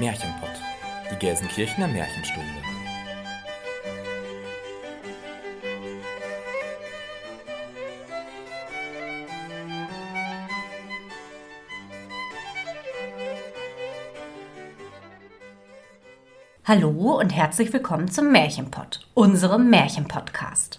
Märchenpott, die Gelsenkirchener Märchenstunde. Hallo und herzlich willkommen zum Märchenpott, unserem Märchenpodcast.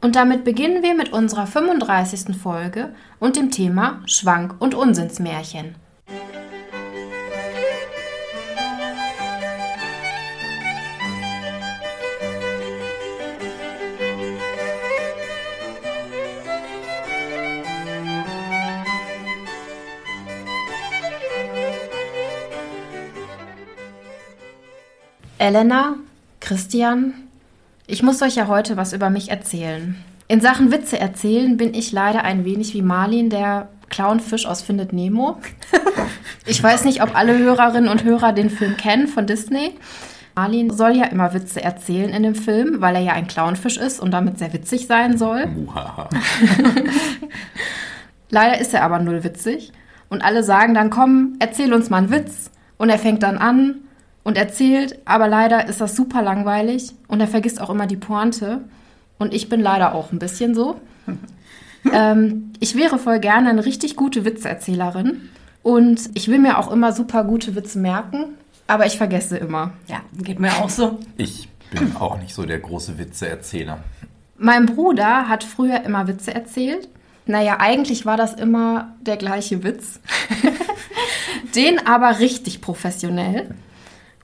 Und damit beginnen wir mit unserer 35. Folge und dem Thema Schwank- und Unsinnsmärchen. Elena, Christian, ich muss euch ja heute was über mich erzählen. In Sachen Witze erzählen bin ich leider ein wenig wie Marlin, der Clownfisch aus Findet Nemo. ich weiß nicht, ob alle Hörerinnen und Hörer den Film kennen von Disney. Marlin soll ja immer Witze erzählen in dem Film, weil er ja ein Clownfisch ist und damit sehr witzig sein soll. Leider ist er aber null witzig. Und alle sagen dann, komm, erzähl uns mal einen Witz. Und er fängt dann an und erzählt, aber leider ist das super langweilig und er vergisst auch immer die Pointe. Und ich bin leider auch ein bisschen so. ähm, ich wäre voll gerne eine richtig gute Witzeerzählerin und ich will mir auch immer super gute Witze merken, aber ich vergesse immer. Ja, geht mir auch so. Ich bin auch nicht so der große Witzeerzähler. Mein Bruder hat früher immer Witze erzählt. Naja, eigentlich war das immer der gleiche Witz. Den aber richtig professionell.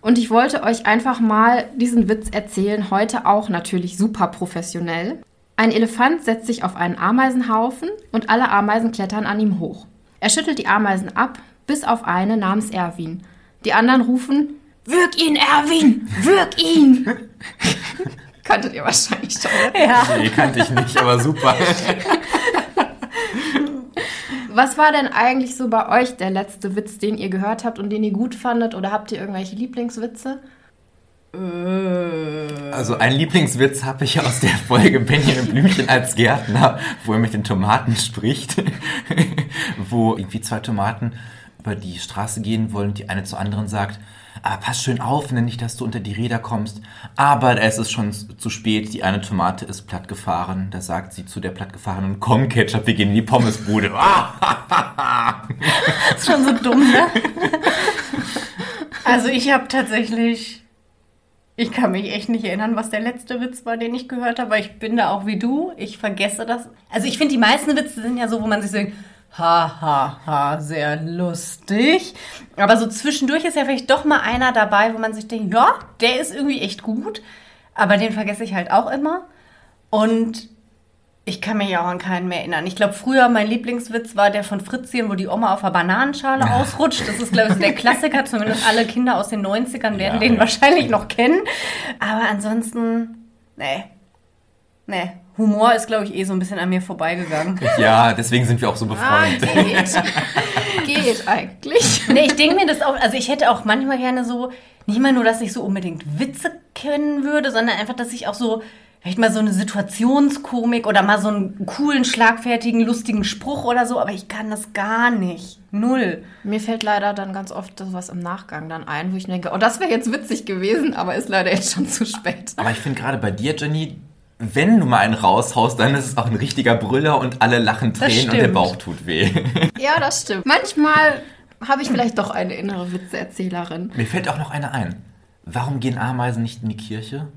Und ich wollte euch einfach mal diesen Witz erzählen, heute auch natürlich super professionell. Ein Elefant setzt sich auf einen Ameisenhaufen und alle Ameisen klettern an ihm hoch. Er schüttelt die Ameisen ab, bis auf eine namens Erwin. Die anderen rufen, Wirk ihn, Erwin! Wirk ihn! Kanntet ihr wahrscheinlich schon. Ja. Nee, kannte ich nicht, aber super. Was war denn eigentlich so bei euch der letzte Witz, den ihr gehört habt und den ihr gut fandet? Oder habt ihr irgendwelche Lieblingswitze? Also ein Lieblingswitz habe ich aus der Folge Benjamin Blümchen als Gärtner, wo er mit den Tomaten spricht, wo irgendwie zwei Tomaten über die Straße gehen wollen und die eine zur anderen sagt, aber pass schön auf, ne, nicht, dass du unter die Räder kommst. Aber es ist schon zu spät, die eine Tomate ist plattgefahren. Da sagt sie zu der plattgefahrenen, komm Ketchup, wir gehen in die Pommesbude. das ist schon so dumm, ne? Also ich habe tatsächlich, ich kann mich echt nicht erinnern, was der letzte Witz war, den ich gehört habe, aber ich bin da auch wie du. Ich vergesse das. Also ich finde, die meisten Witze sind ja so, wo man sich denkt, ha, ha, ha, sehr lustig. Aber so zwischendurch ist ja vielleicht doch mal einer dabei, wo man sich denkt, ja, der ist irgendwie echt gut. Aber den vergesse ich halt auch immer. Und ich kann mich ja auch an keinen mehr erinnern. Ich glaube, früher mein Lieblingswitz war der von Fritzchen, wo die Oma auf der Bananenschale ausrutscht. Das ist, glaube ich, der Klassiker. Zumindest alle Kinder aus den 90ern werden ja, den ja. wahrscheinlich noch kennen. Aber ansonsten, nee. Nee, Humor ist, glaube ich, eh so ein bisschen an mir vorbeigegangen. Ja, deswegen sind wir auch so befreundet. Ah, geht. geht eigentlich. Nee, ich denke mir das auch, also ich hätte auch manchmal gerne so, nicht mal nur, dass ich so unbedingt Witze kennen würde, sondern einfach, dass ich auch so, vielleicht mal so eine Situationskomik oder mal so einen coolen, schlagfertigen, lustigen Spruch oder so, aber ich kann das gar nicht. Null. Mir fällt leider dann ganz oft sowas im Nachgang dann ein, wo ich denke, oh, das wäre jetzt witzig gewesen, aber ist leider jetzt schon zu spät. Aber ich finde gerade bei dir, Jenny, wenn du mal einen raushaust, dann ist es auch ein richtiger Brüller und alle lachen Tränen und der Bauch tut weh. Ja, das stimmt. Manchmal habe ich vielleicht doch eine innere Witzeerzählerin. Mir fällt auch noch eine ein. Warum gehen Ameisen nicht in die Kirche?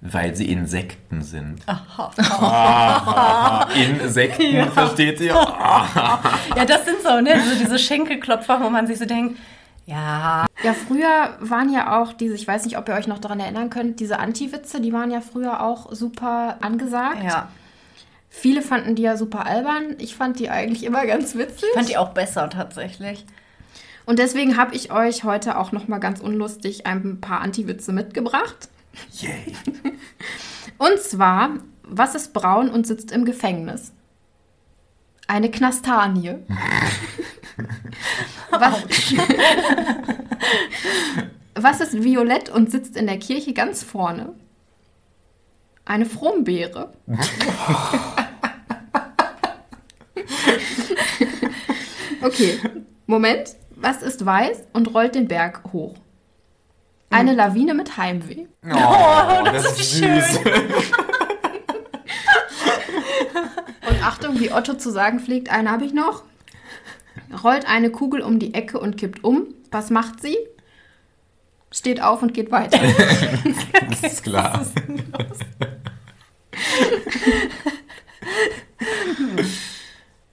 Weil sie Insekten sind. Aha. Insekten, ja. versteht ihr? ja, das sind so, ne? So diese Schenkelklopfer, wo man sich so denkt, ja. Ja, früher waren ja auch diese, ich weiß nicht, ob ihr euch noch daran erinnern könnt, diese Anti-Witze, die waren ja früher auch super angesagt. Ja. Viele fanden die ja super albern. Ich fand die eigentlich immer ganz witzig. Ich fand die auch besser tatsächlich. Und deswegen habe ich euch heute auch noch mal ganz unlustig ein paar Anti-Witze mitgebracht. Yay. Und zwar, was ist braun und sitzt im Gefängnis? Eine Knastanie. was, was ist violett und sitzt in der Kirche ganz vorne? Eine Frombeere. okay, Moment. Was ist weiß und rollt den Berg hoch? Eine Lawine mit Heimweh. Oh, oh das, das, ist süß. und Achtung, wie Otto zu sagen pflegt, eine habe ich noch. Rollt eine Kugel um die Ecke und kippt um. Was macht sie? Steht auf und geht weiter. das ist klar.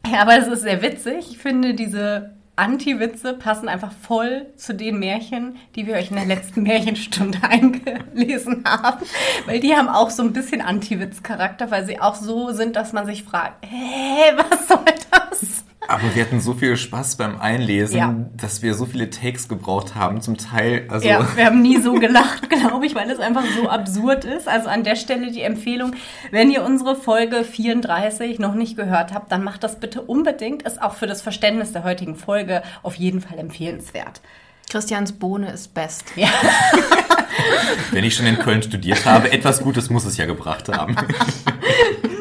ja, aber es ist sehr witzig. Ich finde diese Anti-Witze passen einfach voll zu den Märchen, die wir euch in der letzten Märchenstunde eingelesen haben. Weil die haben auch so ein bisschen Anti-Witz-Charakter, weil sie auch so sind, dass man sich fragt, hä, was soll das? Aber wir hatten so viel Spaß beim Einlesen, ja. dass wir so viele Takes gebraucht haben, zum Teil. Also ja, wir haben nie so gelacht, glaube ich, weil es einfach so absurd ist. Also an der Stelle die Empfehlung, wenn ihr unsere Folge 34 noch nicht gehört habt, dann macht das bitte unbedingt. Ist auch für das Verständnis der heutigen Folge auf jeden Fall empfehlenswert. Christians Bohne ist best. Ja. Wenn ich schon in Köln studiert habe, etwas Gutes muss es ja gebracht haben.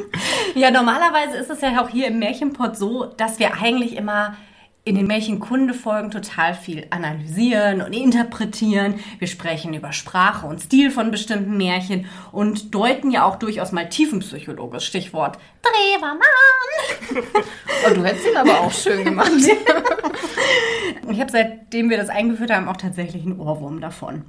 Ja, normalerweise ist es ja auch hier im Märchenpot so, dass wir eigentlich immer in den Märchenkunde-Folgen total viel analysieren und interpretieren. Wir sprechen über Sprache und Stil von bestimmten Märchen und deuten ja auch durchaus mal tiefenpsychologisch. Stichwort Drewermann. oh, du hättest ihn aber auch schön gemacht. ich habe seitdem wir das eingeführt haben auch tatsächlich einen Ohrwurm davon.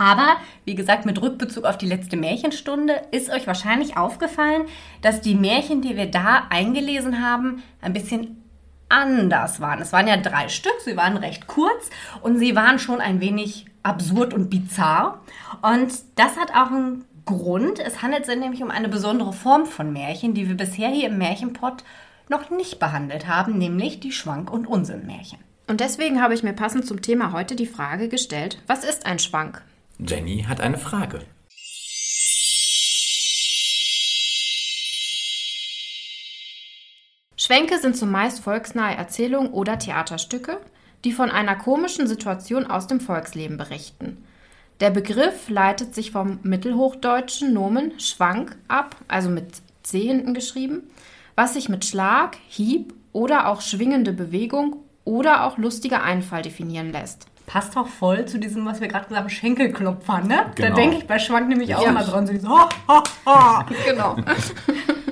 Aber, wie gesagt, mit Rückbezug auf die letzte Märchenstunde ist euch wahrscheinlich aufgefallen, dass die Märchen, die wir da eingelesen haben, ein bisschen anders waren. Es waren ja drei Stück, sie waren recht kurz und sie waren schon ein wenig absurd und bizarr. Und das hat auch einen Grund. Es handelt sich nämlich um eine besondere Form von Märchen, die wir bisher hier im Märchenpott noch nicht behandelt haben, nämlich die Schwank- und Unsinnmärchen. Und deswegen habe ich mir passend zum Thema heute die Frage gestellt, was ist ein Schwank? Jenny hat eine Frage. Schwänke sind zumeist volksnahe Erzählungen oder Theaterstücke, die von einer komischen Situation aus dem Volksleben berichten. Der Begriff leitet sich vom mittelhochdeutschen Nomen Schwank ab, also mit C hinten geschrieben, was sich mit Schlag, Hieb oder auch schwingende Bewegung oder auch lustiger Einfall definieren lässt passt auch voll zu diesem, was wir gerade gesagt haben, Schenkelklopfer, ne? Genau. Da denke ich bei Schwank nämlich auch ja. mal dran, so, ha, ha, ha. Genau.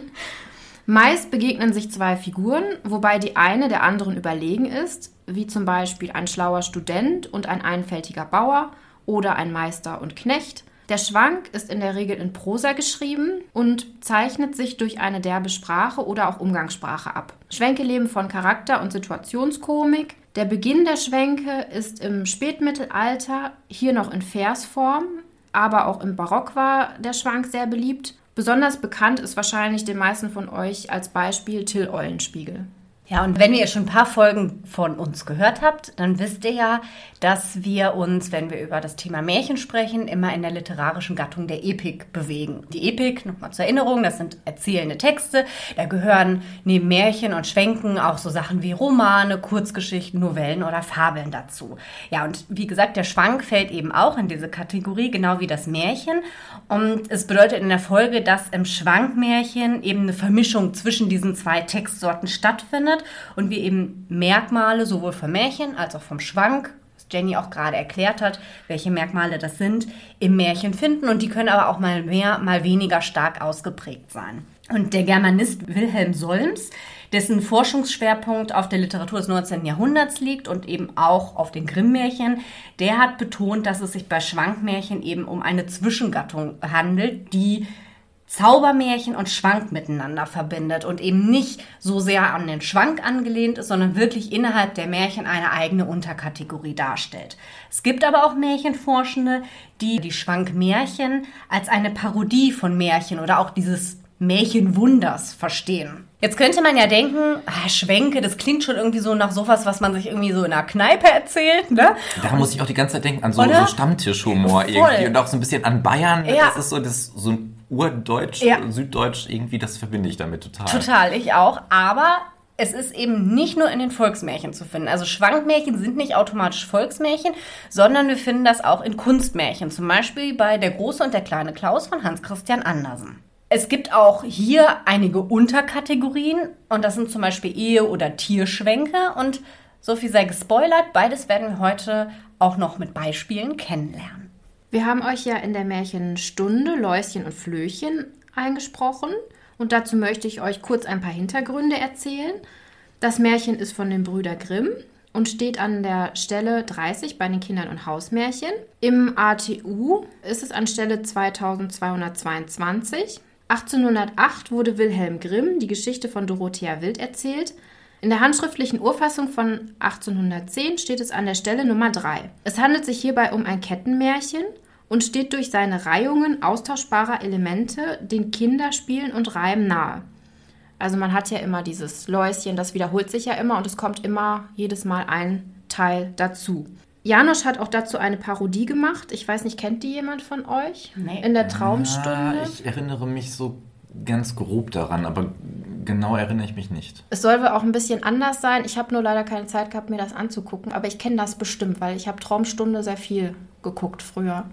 Meist begegnen sich zwei Figuren, wobei die eine der anderen überlegen ist, wie zum Beispiel ein schlauer Student und ein einfältiger Bauer oder ein Meister und Knecht. Der Schwank ist in der Regel in Prosa geschrieben und zeichnet sich durch eine derbe Sprache oder auch Umgangssprache ab. Schwänke leben von Charakter- und Situationskomik, der Beginn der Schwänke ist im Spätmittelalter, hier noch in Versform, aber auch im Barock war der Schwank sehr beliebt. Besonders bekannt ist wahrscheinlich den meisten von euch als Beispiel Till Eulenspiegel. Ja, und wenn ihr schon ein paar Folgen von uns gehört habt, dann wisst ihr ja, dass wir uns, wenn wir über das Thema Märchen sprechen, immer in der literarischen Gattung der Epik bewegen. Die Epik, nochmal zur Erinnerung, das sind erzählende Texte. Da gehören neben Märchen und Schwenken auch so Sachen wie Romane, Kurzgeschichten, Novellen oder Fabeln dazu. Ja, und wie gesagt, der Schwank fällt eben auch in diese Kategorie, genau wie das Märchen. Und es bedeutet in der Folge, dass im Schwankmärchen eben eine Vermischung zwischen diesen zwei Textsorten stattfindet und wir eben Merkmale sowohl vom Märchen als auch vom Schwank, Jenny auch gerade erklärt hat, welche Merkmale das sind, im Märchen finden. Und die können aber auch mal mehr, mal weniger stark ausgeprägt sein. Und der Germanist Wilhelm Solms, dessen Forschungsschwerpunkt auf der Literatur des 19. Jahrhunderts liegt und eben auch auf den Grimm-Märchen, der hat betont, dass es sich bei Schwankmärchen eben um eine Zwischengattung handelt, die Zaubermärchen und Schwank miteinander verbindet und eben nicht so sehr an den Schwank angelehnt ist, sondern wirklich innerhalb der Märchen eine eigene Unterkategorie darstellt. Es gibt aber auch Märchenforschende, die die Schwankmärchen als eine Parodie von Märchen oder auch dieses Märchenwunders verstehen. Jetzt könnte man ja denken, ah, Schwänke, das klingt schon irgendwie so nach sowas, was man sich irgendwie so in einer Kneipe erzählt, ne? Da muss ich auch die ganze Zeit denken an so, so Stammtischhumor Voll. irgendwie und auch so ein bisschen an Bayern. Ja. Das ist so, das, so ein Urdeutsch, Ja. Süddeutsch irgendwie, das verbinde ich damit total. Total, ich auch. Aber es ist eben nicht nur in den Volksmärchen zu finden. Also Schwankmärchen sind nicht automatisch Volksmärchen, sondern wir finden das auch in Kunstmärchen. Zum Beispiel bei Der große und der kleine Klaus von Hans Christian Andersen. Es gibt auch hier einige Unterkategorien und das sind zum Beispiel Ehe- oder Tierschwänke und so viel sei gespoilert, beides werden wir heute auch noch mit Beispielen kennenlernen. Wir haben euch ja in der Märchenstunde Läuschen und Flöchen eingesprochen und dazu möchte ich euch kurz ein paar Hintergründe erzählen. Das Märchen ist von den Brüder Grimm und steht an der Stelle 30 bei den Kindern und Hausmärchen. Im ATU ist es an Stelle 2222. 1808 wurde Wilhelm Grimm die Geschichte von Dorothea Wild erzählt. In der handschriftlichen Urfassung von 1810 steht es an der Stelle Nummer 3. Es handelt sich hierbei um ein Kettenmärchen und steht durch seine Reihungen austauschbarer Elemente den Kinderspielen und Reimen nahe. Also man hat ja immer dieses Läuschen, das wiederholt sich ja immer und es kommt immer jedes Mal ein Teil dazu. Janosch hat auch dazu eine Parodie gemacht. Ich weiß nicht, kennt die jemand von euch? Nee. In der Traumstunde. Ah, ich erinnere mich so ganz grob daran, aber genau erinnere ich mich nicht. Es soll wohl auch ein bisschen anders sein. Ich habe nur leider keine Zeit gehabt, mir das anzugucken. Aber ich kenne das bestimmt, weil ich habe Traumstunde sehr viel geguckt früher.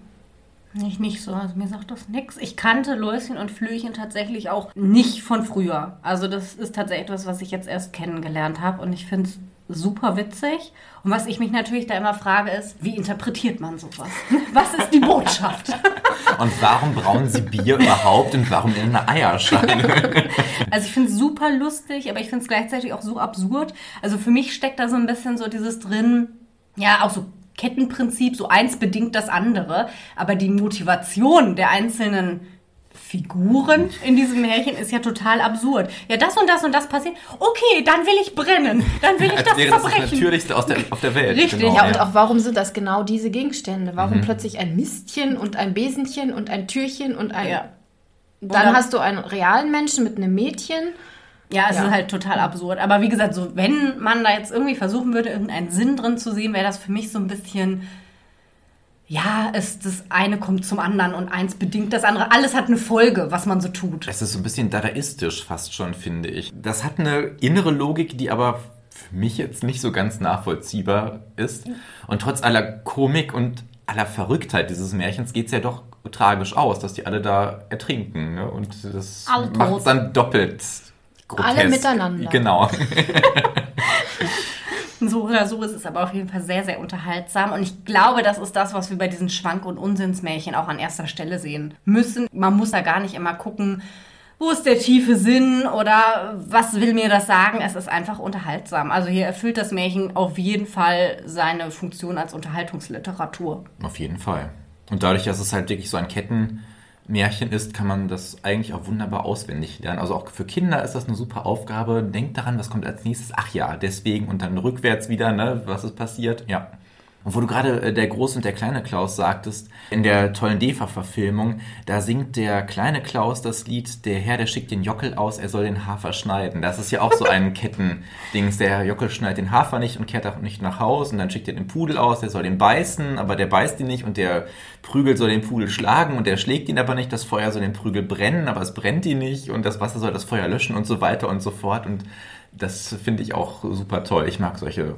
Nicht, nicht so, also mir sagt das nichts. Ich kannte Läuschen und Flöchen tatsächlich auch nicht von früher. Also das ist tatsächlich etwas, was ich jetzt erst kennengelernt habe und ich finde es super witzig. Und was ich mich natürlich da immer frage ist, wie interpretiert man sowas? Was ist die Botschaft? Und warum brauen sie Bier überhaupt und warum in einer Eierschale? Also ich finde es super lustig, aber ich finde es gleichzeitig auch so absurd. Also für mich steckt da so ein bisschen so dieses drin, ja, auch so Kettenprinzip, so eins bedingt das andere. Aber die Motivation der einzelnen Figuren in diesem Märchen ist ja total absurd. Ja, das und das und das passiert. Okay, dann will ich brennen. Dann will ich das wäre das das Verbrechen. Natürlichste aus der, auf der Welt. Richtig, genau, Ja, und auch warum sind das genau diese Gegenstände? Mhm. Warum plötzlich ein Mistchen und ein Besenchen und ein Türchen und ein. Ja. Dann dann- hast du einen realen Menschen mit einem Mädchen. Ja, es Ja. ist halt total absurd. Aber wie gesagt, so wenn man da jetzt irgendwie versuchen würde, irgendeinen Sinn drin zu sehen, wäre das für mich so ein bisschen. Ja, es, das eine kommt zum anderen und eins bedingt das andere. Alles hat eine Folge, was man so tut. Es ist so ein bisschen dadaistisch fast schon, finde ich. Das hat eine innere Logik, die aber für mich jetzt nicht so ganz nachvollziehbar ist. Und trotz aller Komik und aller Verrücktheit dieses Märchens geht es ja doch tragisch aus, dass die alle da ertrinken. Ne? Und das macht es dann doppelt grotesk. Alle miteinander. Genau. So oder so ist es aber auf jeden Fall sehr, sehr unterhaltsam. Und ich glaube, das ist das, was wir bei diesen Schwank- und Unsinnsmärchen auch an erster Stelle sehen müssen. Man muss da gar nicht immer gucken, wo ist der tiefe Sinn oder was will mir das sagen. Es ist einfach unterhaltsam. Also hier erfüllt das Märchen auf jeden Fall seine Funktion als Unterhaltungsliteratur. Auf jeden Fall. Und dadurch, dass es halt wirklich so ein Kettenmärchen ist, kann man das eigentlich auch wunderbar auswendig lernen. Also auch für Kinder ist das eine super Aufgabe. Denkt daran, was kommt als nächstes. Ach ja, deswegen und dann rückwärts wieder, ne, was ist passiert. Ja. Und wo du gerade äh, der große und der kleine Klaus sagtest, in der tollen DEFA-Verfilmung, da singt der kleine Klaus das Lied Der Herr, der schickt den Jockel aus, er soll den Hafer schneiden. Das ist ja auch so ein Kettendings. Der Jockel schneidet den Hafer nicht und kehrt auch nicht nach Haus und dann schickt er den Pudel aus, der soll den beißen, aber der beißt ihn nicht und der Prügel soll den Pudel schlagen und der schlägt ihn aber nicht. Das Feuer soll den Prügel brennen, aber es brennt ihn nicht und das Wasser soll das Feuer löschen und so weiter und so fort. Und das finde ich auch super toll. Ich mag solche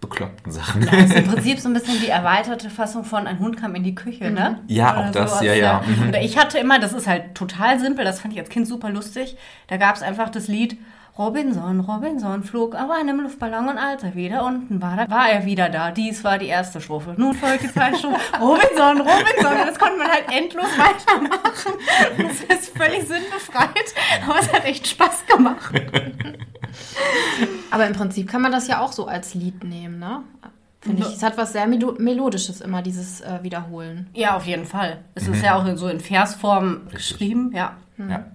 bekloppten Sachen. Das ist im Prinzip so ein bisschen die erweiterte Fassung von Ein Hund kam in die Küche, ne? Ja, Oder auch das, sowas, ja, ja. Mhm. Oder ich hatte immer, das ist halt total simpel, das fand ich als Kind super lustig, da gab es einfach das Lied Robinson, Robinson flog auf einem Luftballon und als er wieder unten war, da war er wieder da. Dies war die erste Strophe. Nun folgt die zweite Strophe. Robinson, Robinson. Und das konnte man halt endlos weitermachen. Das ist völlig sinnbefreit. Aber es hat echt Spaß gemacht. Aber im Prinzip kann man das ja auch so als Lied nehmen, ne? Finde ich. Es hat was sehr Melo Melodisches immer, dieses äh, Wiederholen. Ja, auf jeden Fall. Es ist ja auch in- so in Versform geschrieben, ja. Ja.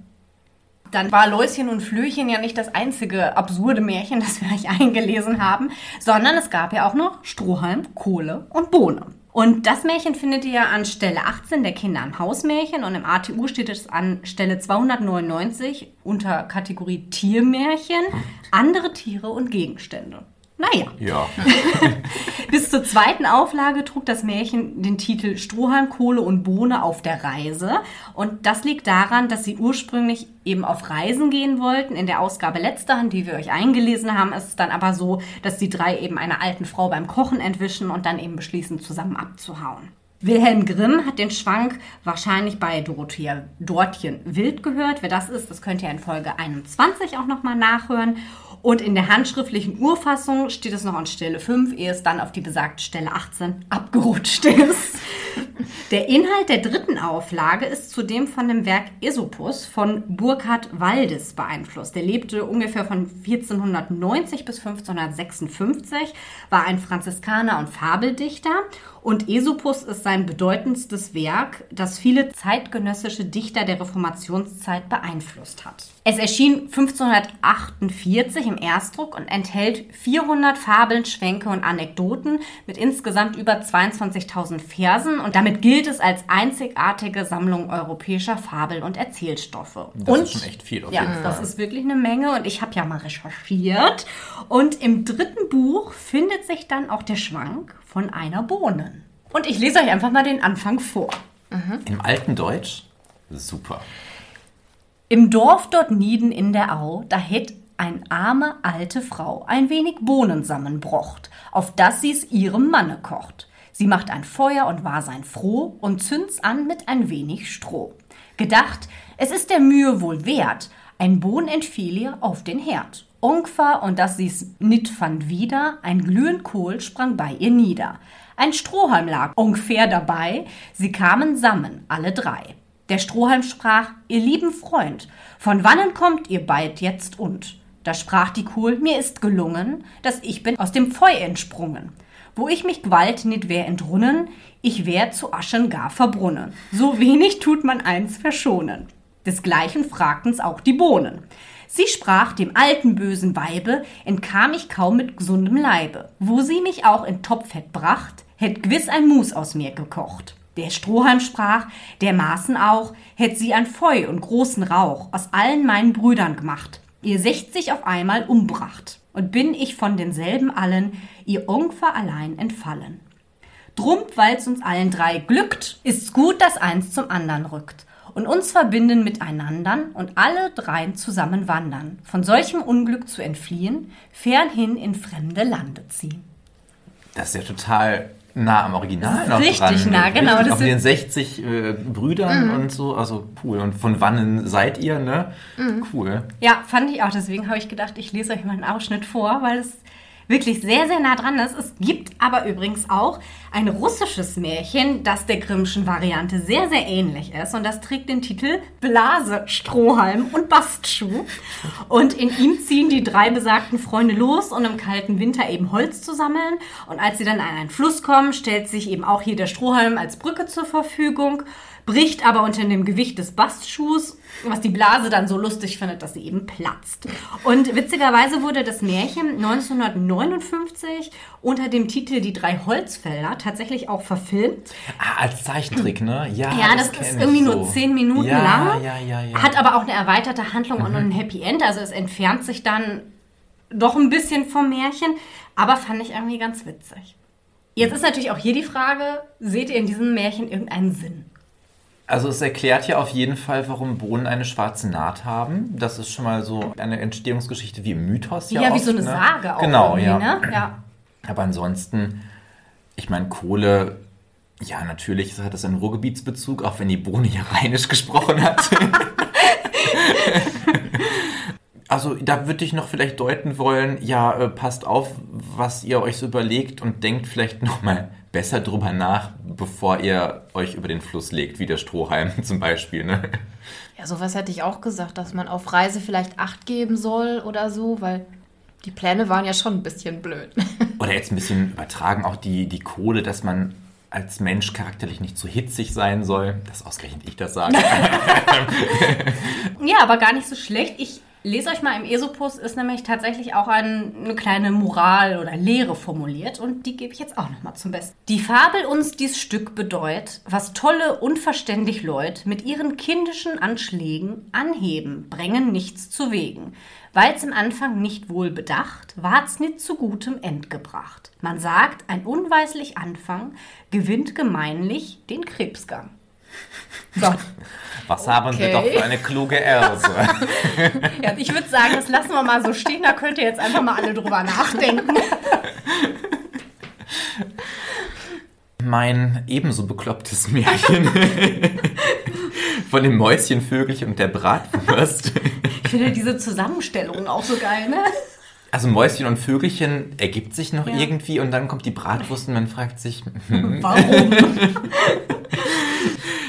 Dann war Läuschen und Flöchen ja nicht das einzige absurde Märchen, das wir euch eingelesen haben, sondern es gab ja auch noch Strohhalm, Kohle und Bohne. Und das Märchen findet ihr an Stelle 18 der Kinder im Hausmärchen. Und im ATU steht es an Stelle 299 unter Kategorie Tiermärchen, andere Tiere und Gegenstände. Naja. Ja. Bis zur zweiten Auflage trug das Märchen den Titel Strohhalm, Kohle und Bohne auf der Reise. Und das liegt daran, dass sie ursprünglich eben auf Reisen gehen wollten. In der Ausgabe letzter Hand, die wir euch eingelesen haben, ist es dann aber so, dass die drei eben einer alten Frau beim Kochen entwischen und dann eben beschließen, zusammen abzuhauen. Wilhelm Grimm hat den Schwank wahrscheinlich bei Dorothea Dortchen Wild gehört. Wer das ist, das könnt ihr in Folge 21 auch nochmal nachhören. Und in der handschriftlichen Urfassung steht es noch an Stelle 5, ehe es dann auf die besagte Stelle 18 abgerutscht ist. Der Inhalt der dritten Auflage ist zudem von dem Werk Aesopus von Burkhard Waldes beeinflusst. Der lebte ungefähr von 1490 bis 1556, war ein Franziskaner und Fabeldichter und Aesopus ist sein bedeutendstes Werk, das viele zeitgenössische Dichter der Reformationszeit beeinflusst hat. Es erschien 1548 im Erstdruck und enthält 400 Fabeln, Schwänke und Anekdoten mit insgesamt über 22.000 Versen und damit gilt es als einzigartige Sammlung europäischer Fabel- und Erzählstoffe. Das und ist schon echt viel auf ja, das ist wirklich eine Menge und ich habe ja mal recherchiert. Und im dritten Buch findet sich dann auch der Schwank von einer Bohne. Und ich lese euch einfach mal den Anfang vor. Im alten Deutsch? Super. Im Dorf dort Nieden in der Au, da hätt ein arme alte Frau ein wenig Bohnensammen brocht, auf das sie's ihrem Manne kocht. Sie macht ein Feuer und war sein froh und zünd's an mit ein wenig Stroh. Gedacht, es ist der Mühe wohl wert, ein Bohn entfiel ihr auf den Herd. Ungfer und dass sie's nit fand wieder, ein glühend Kohl sprang bei ihr nieder. Ein Strohhalm lag ungefähr dabei, sie kamen sammen, alle drei. Der Strohhalm sprach, ihr lieben Freund, von wannen kommt ihr bald jetzt und? Da sprach die Kohl, mir ist gelungen, dass ich bin aus dem Feu entsprungen. Wo ich mich Gewalt nit wär entrunnen, ich wär zu Aschen gar verbrunnen. So wenig tut man eins verschonen. Desgleichen fragten's auch die Bohnen. Sie sprach dem alten bösen Weibe, entkam ich kaum mit gesundem Leibe. Wo sie mich auch in Topfett bracht, hätt gewiss ein Mus aus mir gekocht. Der Strohhalm sprach, der Maßen auch, hätt sie ein Feu und großen Rauch aus allen meinen Brüdern gemacht, ihr sechzig auf einmal umbracht. Und bin ich von denselben allen, ihr Ungfer allein entfallen. Drum, weil's uns allen drei glückt, ist's gut, dass eins zum andern rückt und uns verbinden miteinander und alle dreien zusammen wandern, von solchem Unglück zu entfliehen, fernhin in fremde Lande ziehen. Das ist ja total nah am Original Das ist noch richtig dran. nah, genau, Richtig, das auch mit sind- den 60 äh, Brüdern und so, also cool. Und von wann seid ihr, ne? Cool. Ja, fand ich auch. Deswegen habe ich gedacht, ich lese euch mal einen Ausschnitt vor, weil es wirklich sehr, sehr nah dran ist. Es gibt aber übrigens auch ein russisches Märchen, das der Grimmschen Variante sehr, sehr ähnlich ist. Und das trägt den Titel Blase, Strohhalm und Bastschuh. Und in ihm ziehen die drei besagten Freunde los, um im kalten Winter eben Holz zu sammeln. Und als sie dann an einen Fluss kommen, stellt sich eben auch hier der Strohhalm als Brücke zur Verfügung bricht aber unter dem Gewicht des Bastschuhs, was die Blase dann so lustig findet, dass sie eben platzt. Und witzigerweise wurde das Märchen 1959 unter dem Titel Die drei Holzfäller tatsächlich auch verfilmt. Ah, als Zeichentrick, ne? Ja, Ja, das, kenn ist irgendwie so. nur zehn Minuten ja, lang. Ja, ja, ja. Hat aber auch eine erweiterte Handlung und ein Happy End. Also es entfernt sich dann doch ein bisschen vom Märchen. Aber fand ich irgendwie ganz witzig. Jetzt ist natürlich auch hier die Frage, seht ihr in diesem Märchen irgendeinen Sinn? Also es erklärt ja auf jeden Fall, warum Bohnen eine schwarze Naht haben. Das ist schon mal so eine Entstehungsgeschichte wie im Mythos ja Ja, wie oft, so eine ne? Sage auch. Genau, ja. Ne? ja. Aber ansonsten, ich meine, Kohle, ja, natürlich hat das einen Ruhrgebietsbezug, auch wenn die Bohne ja rheinisch gesprochen hat. Also da würde ich noch vielleicht deuten wollen, ja, äh, passt auf, was ihr euch so überlegt und denkt vielleicht nochmal besser drüber nach, bevor ihr euch über den Fluss legt, wie der Strohhalm zum Beispiel. Ne? Ja, sowas hätte ich auch gesagt, dass man auf Reise vielleicht Acht geben soll oder so, weil die Pläne waren ja schon ein bisschen blöd. Oder jetzt ein bisschen übertragen auch die, die Kohle, dass man als Mensch charakterlich nicht so hitzig sein soll. Das ausgerechnet ich das sage. Ja, aber gar nicht so schlecht. Ich lese euch mal im Esopus, ist nämlich tatsächlich auch ein, eine kleine Moral oder Lehre formuliert und die gebe ich jetzt auch nochmal zum Besten. Die Fabel uns dies Stück bedeut, was tolle, unverständig Leut mit ihren kindischen Anschlägen anheben, bringen nichts zu wegen. Weil's im Anfang nicht wohl bedacht, ward's nit zu gutem End gebracht. Man sagt, ein unweislich Anfang gewinnt gemeinlich den Krebsgang. So. Was haben Sie Okay. doch für eine kluge Else? Ja, ich würde sagen, das lassen wir mal so stehen, da könnt ihr jetzt einfach mal alle drüber nachdenken. mein ebenso beklopptes Märchen von dem Mäuschen, Vögelchen und der Bratwurst. Ich finde diese Zusammenstellung auch so geil, ne? Also Mäuschen und Vögelchen ergibt sich noch Ja. irgendwie und dann kommt die Bratwurst und man fragt sich, hm, Warum?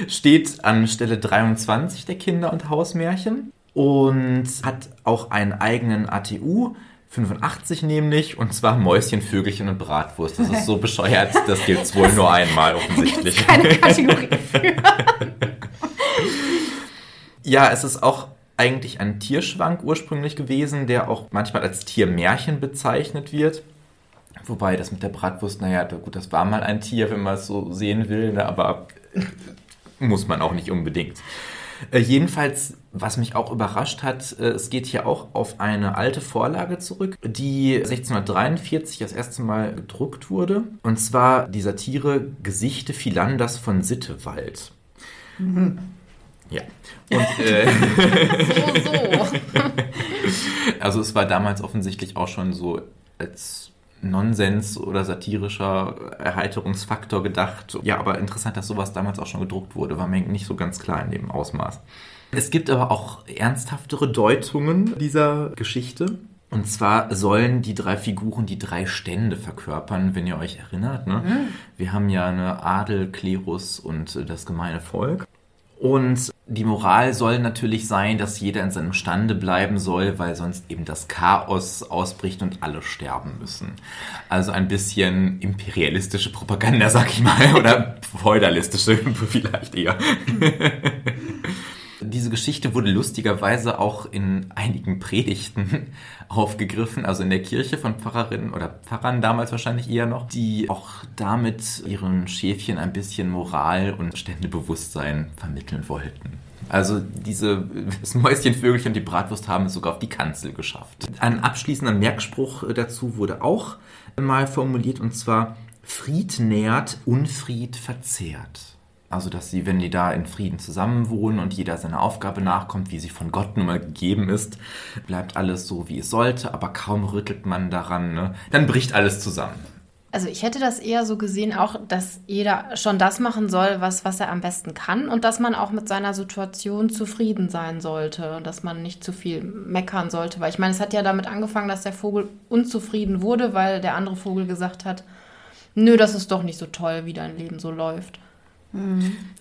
steht an Stelle 23 der Kinder- und Hausmärchen und hat auch einen eigenen ATU, 85 nämlich, und zwar Mäuschen, Vögelchen und Bratwurst. Das ist so bescheuert, das gibt's wohl nur einmal offensichtlich. Keine Kategorie für. Ja, es ist auch eigentlich ein Tierschwank ursprünglich gewesen, der auch manchmal als Tiermärchen bezeichnet wird. Wobei das mit der Bratwurst, naja, gut, das war mal ein Tier, wenn man es so sehen will, ne, aber muss man auch nicht unbedingt. Äh, jedenfalls, was mich auch überrascht hat, äh, es geht hier auch auf eine alte Vorlage zurück, die 1643 das erste Mal gedruckt wurde. Und zwar die Satire Gesichte Philanders von Sittewald. Ja. Und äh, So, so. also es war damals offensichtlich auch schon so als Nonsens oder satirischer Erheiterungsfaktor gedacht. Ja, aber interessant, dass sowas damals auch schon gedruckt wurde, war mir nicht so ganz klar in dem Ausmaß. Es gibt aber auch ernsthaftere Deutungen dieser Geschichte. Und zwar sollen die drei Figuren die drei Stände verkörpern, wenn ihr euch erinnert. Ne? Wir haben ja eine Adel, Klerus und äh, das gemeine Volk. Und die Moral soll natürlich sein, dass jeder in seinem Stande bleiben soll, weil sonst eben das Chaos ausbricht und alle sterben müssen. Also ein bisschen imperialistische Propaganda, sag ich mal, oder feudalistische vielleicht eher. Diese Geschichte wurde lustigerweise auch in einigen Predigten aufgegriffen, also in der Kirche von Pfarrerinnen oder Pfarrern damals wahrscheinlich eher noch, die auch damit ihren Schäfchen ein bisschen Moral und Ständebewusstsein vermitteln wollten. Also diese das Mäuschen, Vögelchen und die Bratwurst haben es sogar auf die Kanzel geschafft. Ein abschließender Merkspruch dazu wurde auch mal formuliert und zwar Fried nährt, Unfried verzehrt. Also, dass sie, wenn die da in Frieden zusammenwohnen und jeder seiner Aufgabe nachkommt, wie sie von Gott nun mal gegeben ist, bleibt alles so, wie es sollte, aber kaum rüttelt man daran, ne? dann bricht alles zusammen. Also ich hätte das eher so gesehen, auch, dass jeder schon das machen soll, was, was er am besten kann und dass man auch mit seiner Situation zufrieden sein sollte und dass man nicht zu viel meckern sollte. Weil ich meine, es hat ja damit angefangen, dass der Vogel unzufrieden wurde, weil der andere Vogel gesagt hat, nö, das ist doch nicht so toll, wie dein Leben so läuft.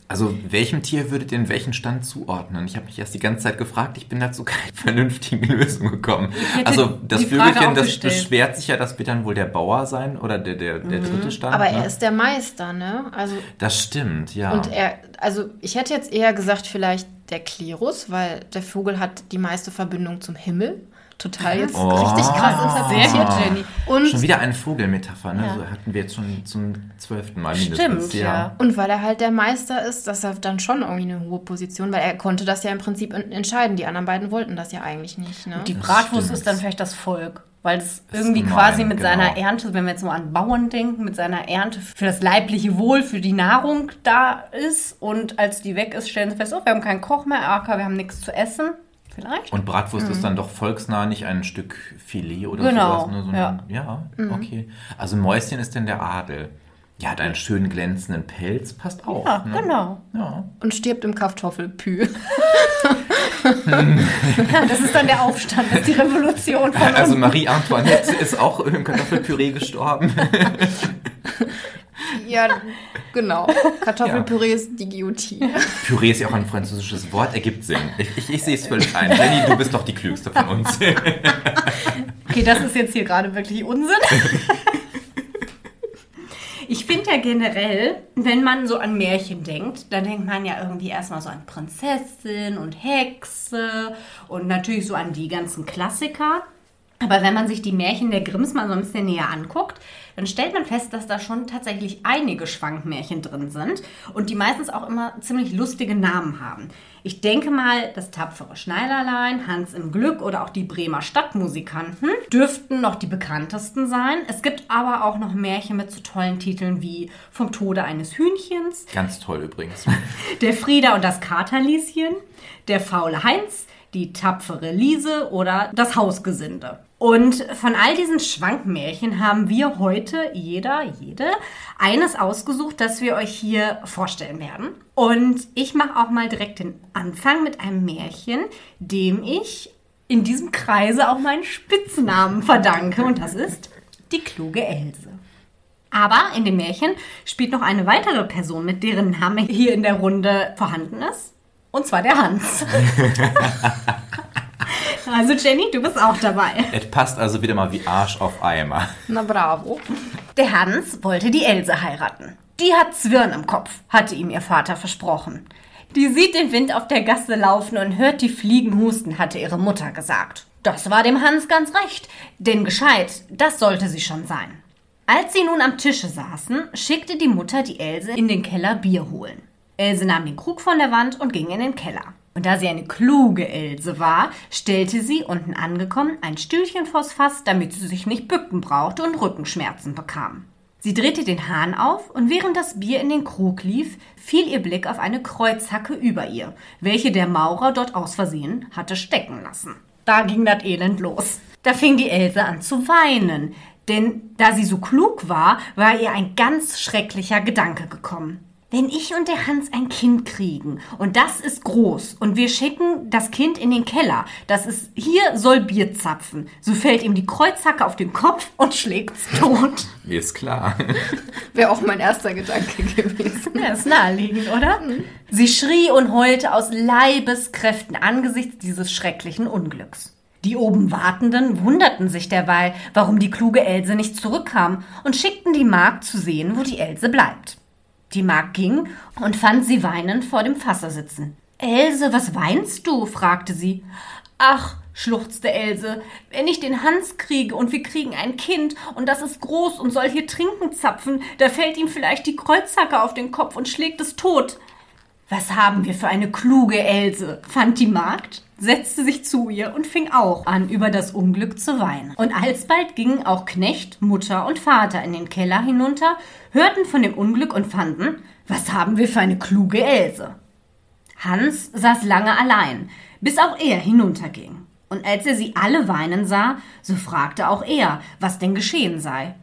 Also, welchem Tier würdet ihr in welchen Stand zuordnen? Ich habe mich erst die ganze Zeit gefragt, ich bin da zu keiner vernünftigen Lösung gekommen. Also, das Vögelchen, das gestellt. beschwert sich ja, das wird dann wohl der Bauer sein oder der, der, der dritte Stand. Aber ne? er ist der Meister, ne? Also Das stimmt, ja. Und er, also ich hätte jetzt eher gesagt, vielleicht der Klerus, weil der Vogel hat die meiste Verbindung zum Himmel. Total jetzt Oh. richtig krass interpretiert. Sehr gut, Jenny. Und, Schon wieder eine Vogelmetapher, ne? Ja. So hatten wir jetzt schon zum zwölften Mal Stimmt, mindestens. ja. und weil er halt der Meister ist, dass er dann schon irgendwie eine hohe Position, weil er konnte das ja im Prinzip en- entscheiden. Die anderen beiden wollten das ja eigentlich nicht. Ne? Die Bratwurst ist dann vielleicht das Volk. Weil es irgendwie ist quasi gemein, mit genau. seiner Ernte, wenn wir jetzt mal an Bauern denken, mit seiner Ernte für das leibliche Wohl, für die Nahrung da ist. Und als die weg ist, stellen sie fest, oh, wir haben keinen Koch mehr, aka wir haben nichts zu essen. Vielleicht. Und Bratwurst ist dann doch volksnah, nicht ein Stück Filet oder Genau, sowas. Ne? Sondern, ja. okay. Also Mäuschen ist denn der Adel. Ja, hat einen schönen glänzenden Pelz, passt auch. Ja, ne? genau. Ja. Und stirbt im Kartoffelpü. Das ist dann der Aufstand, das ist die Revolution von. Also Marie Antoinette ist auch im Kartoffelpüree gestorben. ja, genau. Kartoffelpüree ist die Guillotine. Püree ist ja auch ein französisches Wort, ergibt Sinn. Ich, ich, ich sehe es völlig ein. Jenny, du bist doch die Klügste von uns. Okay, das ist jetzt hier gerade wirklich Unsinn. Ich finde ja generell, wenn man so an Märchen denkt, dann denkt man ja irgendwie erstmal so an Prinzessin und Hexe und natürlich so an die ganzen Klassiker. Aber wenn man sich die Märchen der Grimms mal so ein bisschen näher anguckt, dann stellt man fest, dass da schon tatsächlich einige Schwankmärchen drin sind und die meistens auch immer ziemlich lustige Namen haben. Ich denke mal, das tapfere Schneiderlein, Hans im Glück oder auch die Bremer Stadtmusikanten dürften noch die bekanntesten sein. Es gibt aber auch noch Märchen mit so tollen Titeln wie Vom Tode eines Hühnchens, Ganz toll übrigens. Der Frieda und das Katerlieschen, Der faule Heinz, Die tapfere Liese oder Das Hausgesinde. Und von all diesen Schwankmärchen haben wir heute, jeder, jede, eines ausgesucht, das wir euch hier vorstellen werden. Und ich mache auch mal direkt den Anfang mit einem Märchen, dem ich in diesem Kreise auch meinen Spitznamen verdanke. Und das ist die kluge Else. Aber in dem Märchen spielt noch eine weitere Person mit, deren Name hier in der Runde vorhanden ist. Und zwar der Hans. also Jenny, du bist auch dabei. Es passt also wieder mal wie Arsch auf Eimer. Na bravo. Der Hans wollte die Else heiraten. Die hat Zwirn im Kopf, hatte ihm ihr Vater versprochen. Die sieht den Wind auf der Gasse laufen und hört die Fliegen husten, hatte ihre Mutter gesagt. Das war dem Hans ganz recht, denn gescheit, das sollte sie schon sein. Als sie nun am Tische saßen, schickte die Mutter die Else in den Keller Bier holen. Else nahm den Krug von der Wand und ging in den Keller. Und da sie eine kluge Else war, stellte sie, unten angekommen, ein Stühlchen vors Fass, damit sie sich nicht bücken brauchte und Rückenschmerzen bekam. Sie drehte den Hahn auf und während das Bier in den Krug lief, fiel ihr Blick auf eine Kreuzhacke über ihr, welche der Maurer dort aus Versehen hatte stecken lassen. Da ging das Elend los. Da fing die Else an zu weinen, denn da sie so klug war, war ihr ein ganz schrecklicher Gedanke gekommen. Wenn ich und der Hans ein Kind kriegen und das ist groß und wir schicken das Kind in den Keller, das ist hier soll Bier zapfen, so fällt ihm die Kreuzhacke auf den Kopf und schlägt's tot. Mir ist klar. Wäre auch mein erster Gedanke gewesen. Ja, ist naheliegend, oder? Sie schrie und heulte aus Leibeskräften angesichts dieses schrecklichen Unglücks. Die oben Wartenden wunderten sich derweil, warum die kluge Else nicht zurückkam und schickten die Magd zu sehen, wo die Else bleibt. Die Magd ging und fand sie weinend vor dem Fasse sitzen. Else, was weinst du? fragte sie. Ach, schluchzte Else, wenn ich den Hans kriege und wir kriegen ein Kind und das ist groß und soll hier trinken zapfen, da fällt ihm vielleicht die Kreuzhacke auf den Kopf und schlägt es tot. Was haben wir für eine kluge Else, fand die Magd, setzte sich zu ihr und fing auch an, über das Unglück zu weinen. Und alsbald gingen auch Knecht, Mutter und Vater in den Keller hinunter, hörten von dem Unglück und fanden, was haben wir für eine kluge Else. Hans saß lange allein, bis auch er hinunterging. Und als er sie alle weinen sah, so fragte auch er, was denn geschehen sei.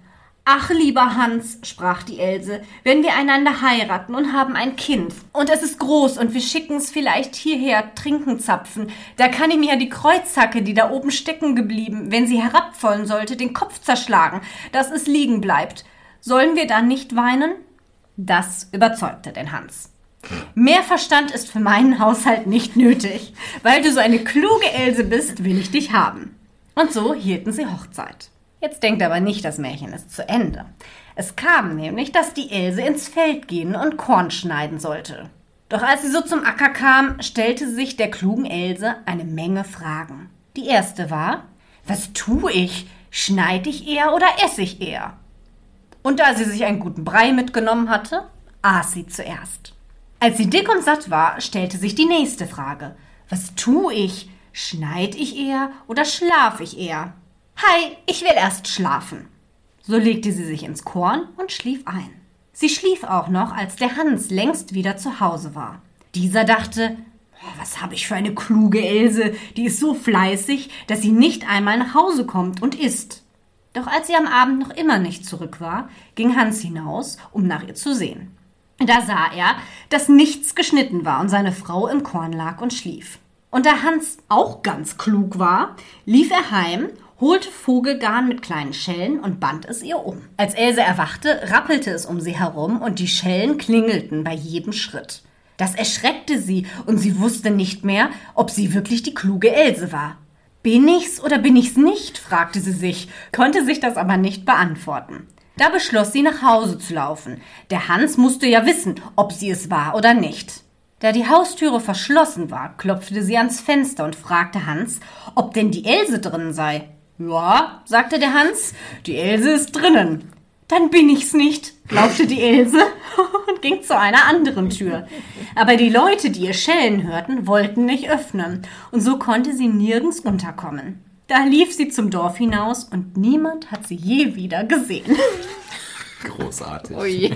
Ach, lieber Hans, sprach die Else, wenn wir einander heiraten und haben ein Kind, und es ist groß und wir schicken's vielleicht hierher trinken zapfen, da kann ihm ja die Kreuzhacke, die da oben stecken geblieben, wenn sie herabfallen sollte, den Kopf zerschlagen, dass es liegen bleibt. Sollen wir dann nicht weinen? Das überzeugte den Hans. Mehr Verstand ist für meinen Haushalt nicht nötig. Weil du so eine kluge Else bist, will ich dich haben. Und so hielten sie Hochzeit. Jetzt denkt aber nicht, das Märchen ist zu Ende. Es kam nämlich, dass die Else ins Feld gehen und Korn schneiden sollte. Doch als sie so zum Acker kam, stellte sich der klugen Else eine Menge Fragen. Die erste war, was tue ich? Schneide ich eher oder esse ich eher? Und da sie sich einen guten Brei mitgenommen hatte, aß sie zuerst. Als sie dick und satt war, stellte sich die nächste Frage. Was tue ich? Schneid ich eher oder schlaf ich eher? Hi, ich will erst schlafen. So legte sie sich ins Korn und schlief ein. Sie schlief auch noch, als der Hans längst wieder zu Hause war. Dieser dachte, was habe ich für eine kluge Else, die ist so fleißig, dass sie nicht einmal nach Hause kommt und isst. Doch als sie am Abend noch immer nicht zurück war, ging Hans hinaus, um nach ihr zu sehen. Da sah er, dass nichts geschnitten war und seine Frau im Korn lag und schlief. Und da Hans auch ganz klug war, lief er heim, holte Vogelgarn mit kleinen Schellen und band es ihr um. Als Else erwachte, rappelte es um sie herum und die Schellen klingelten bei jedem Schritt. Das erschreckte sie und sie wusste nicht mehr, ob sie wirklich die kluge Else war. Bin ich's oder bin ich's nicht? fragte sie sich, konnte sich das aber nicht beantworten. Da beschloss sie, nach Hause zu laufen. Der Hans musste ja wissen, ob sie es war oder nicht. Da die Haustüre verschlossen war, klopfte sie ans Fenster und fragte Hans, ob denn die Else drin sei. Ja, sagte der Hans, die Else ist drinnen. Dann bin ich's nicht, glaubte die Else und ging zu einer anderen Tür. Aber die Leute, die ihr Schellen hörten, wollten nicht öffnen, und so konnte sie nirgends unterkommen. Da lief sie zum Dorf hinaus und niemand hat sie je wieder gesehen. Großartig. Ui.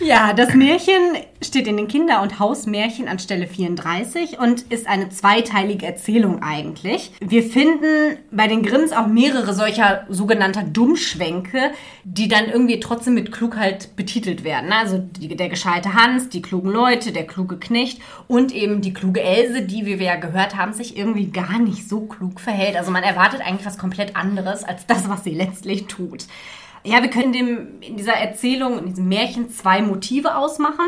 Ja, das Märchen steht in den Kinder- und Hausmärchen an Stelle 34 und ist eine zweiteilige Erzählung eigentlich. Wir finden bei den Grimms auch mehrere solcher sogenannter Dummschwänke, die dann irgendwie trotzdem mit Klugheit betitelt werden. Also die, der gescheite Hans, die klugen Leute, der kluge Knecht und eben die kluge Else, die, wie wir ja gehört haben, sich irgendwie gar nicht so klug verhält. Also man erwartet eigentlich was komplett anderes als das, was sie letztlich tut. Ja, wir können dem, in dieser Erzählung, in diesem Märchen zwei Motive ausmachen.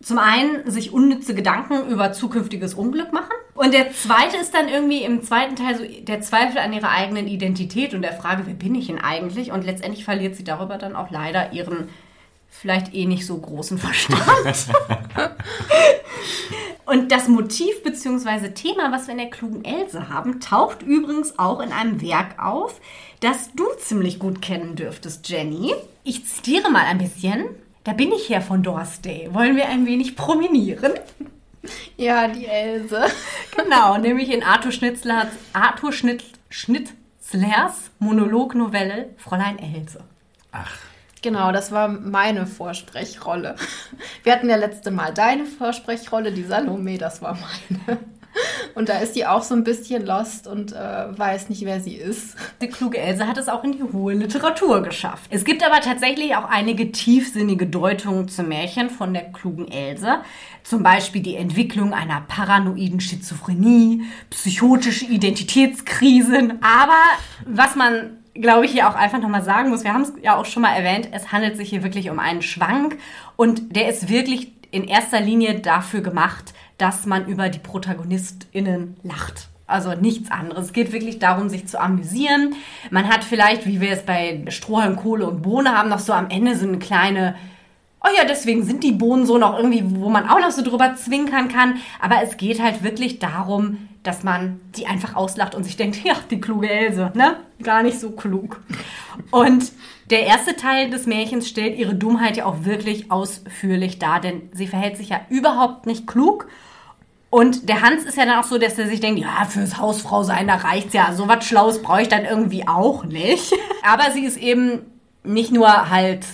Zum einen sich unnütze Gedanken über zukünftiges Unglück machen. Und der zweite ist dann irgendwie im zweiten Teil so der Zweifel an ihrer eigenen Identität und der Frage, wer bin ich denn eigentlich? Und letztendlich verliert sie darüber dann auch leider ihren vielleicht eh nicht so großen Verstand. Und das Motiv bzw. Thema, was wir in der klugen Else haben, taucht übrigens auch in einem Werk auf, das du ziemlich gut kennen dürftest, Jenny. Ich zitiere mal ein bisschen. Da bin ich her von Dorsday. Wollen wir ein wenig promenieren? Ja, die Else. Genau, nämlich in Arthur Schnitzlers, Arthur Schnitt, Schnitzlers Monolognovelle Fräulein Else. Ach, Genau, das war meine Vorsprechrolle. Wir hatten ja letzte Mal deine Vorsprechrolle, die Salome, das war meine. Und da ist die auch so ein bisschen lost und äh, weiß nicht, wer sie ist. Die kluge Else hat es auch in die hohe Literatur geschafft. Es gibt aber tatsächlich auch einige tiefsinnige Deutungen zum Märchen von der klugen Else. Zum Beispiel die Entwicklung einer paranoiden Schizophrenie, psychotische Identitätskrisen. Aber was man glaube ich, hier auch einfach nochmal sagen muss, wir haben es ja auch schon mal erwähnt, es handelt sich hier wirklich um einen Schwank und der ist wirklich in erster Linie dafür gemacht, dass man über die ProtagonistInnen lacht. Also nichts anderes. Es geht wirklich darum, sich zu amüsieren. Man hat vielleicht, wie wir es bei Strohhalm, Kohle und Bohne haben, noch so am Ende so eine kleine oh ja, deswegen sind die Bohnen so noch irgendwie, wo man auch noch so drüber zwinkern kann. Aber es geht halt wirklich darum, dass man die einfach auslacht und sich denkt, ja, die kluge Else, ne? Gar nicht so klug. Und der erste Teil des Märchens stellt ihre Dummheit ja auch wirklich ausführlich dar, denn sie verhält sich ja überhaupt nicht klug. Und der Hans ist ja dann auch so, dass er sich denkt, ja, fürs Hausfrau sein, da reicht's ja. So was Schlaues brauche ich dann irgendwie auch nicht. Aber sie ist eben nicht nur halt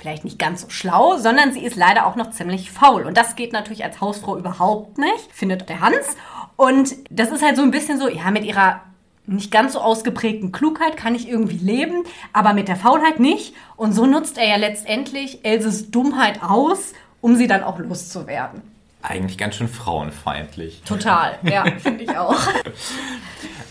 vielleicht nicht ganz so schlau, sondern sie ist leider auch noch ziemlich faul. Und das geht natürlich als Hausfrau überhaupt nicht, findet der Hans. Und das ist halt so ein bisschen so, ja, mit ihrer nicht ganz so ausgeprägten Klugheit kann ich irgendwie leben, aber mit der Faulheit nicht. Und so nutzt er ja letztendlich Elses Dummheit aus, um sie dann auch loszuwerden. eigentlich ganz schön frauenfeindlich. Total, ja, finde ich auch.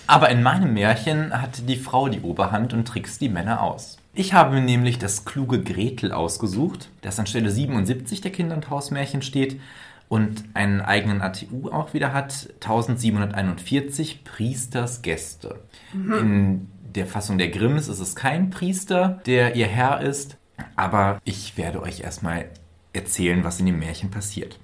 Aber in meinem Märchen hat die Frau die Oberhand und trickst die Männer aus. Ich habe mir nämlich das kluge Gretel ausgesucht, das an Stelle 77 der Kinder- und Hausmärchen steht und einen eigenen ATU auch wieder hat, 1741 Priesters Gäste. In der Fassung der Grimms ist es kein Priester, der ihr Herr ist, aber ich werde euch erstmal erzählen, was in dem Märchen passiert.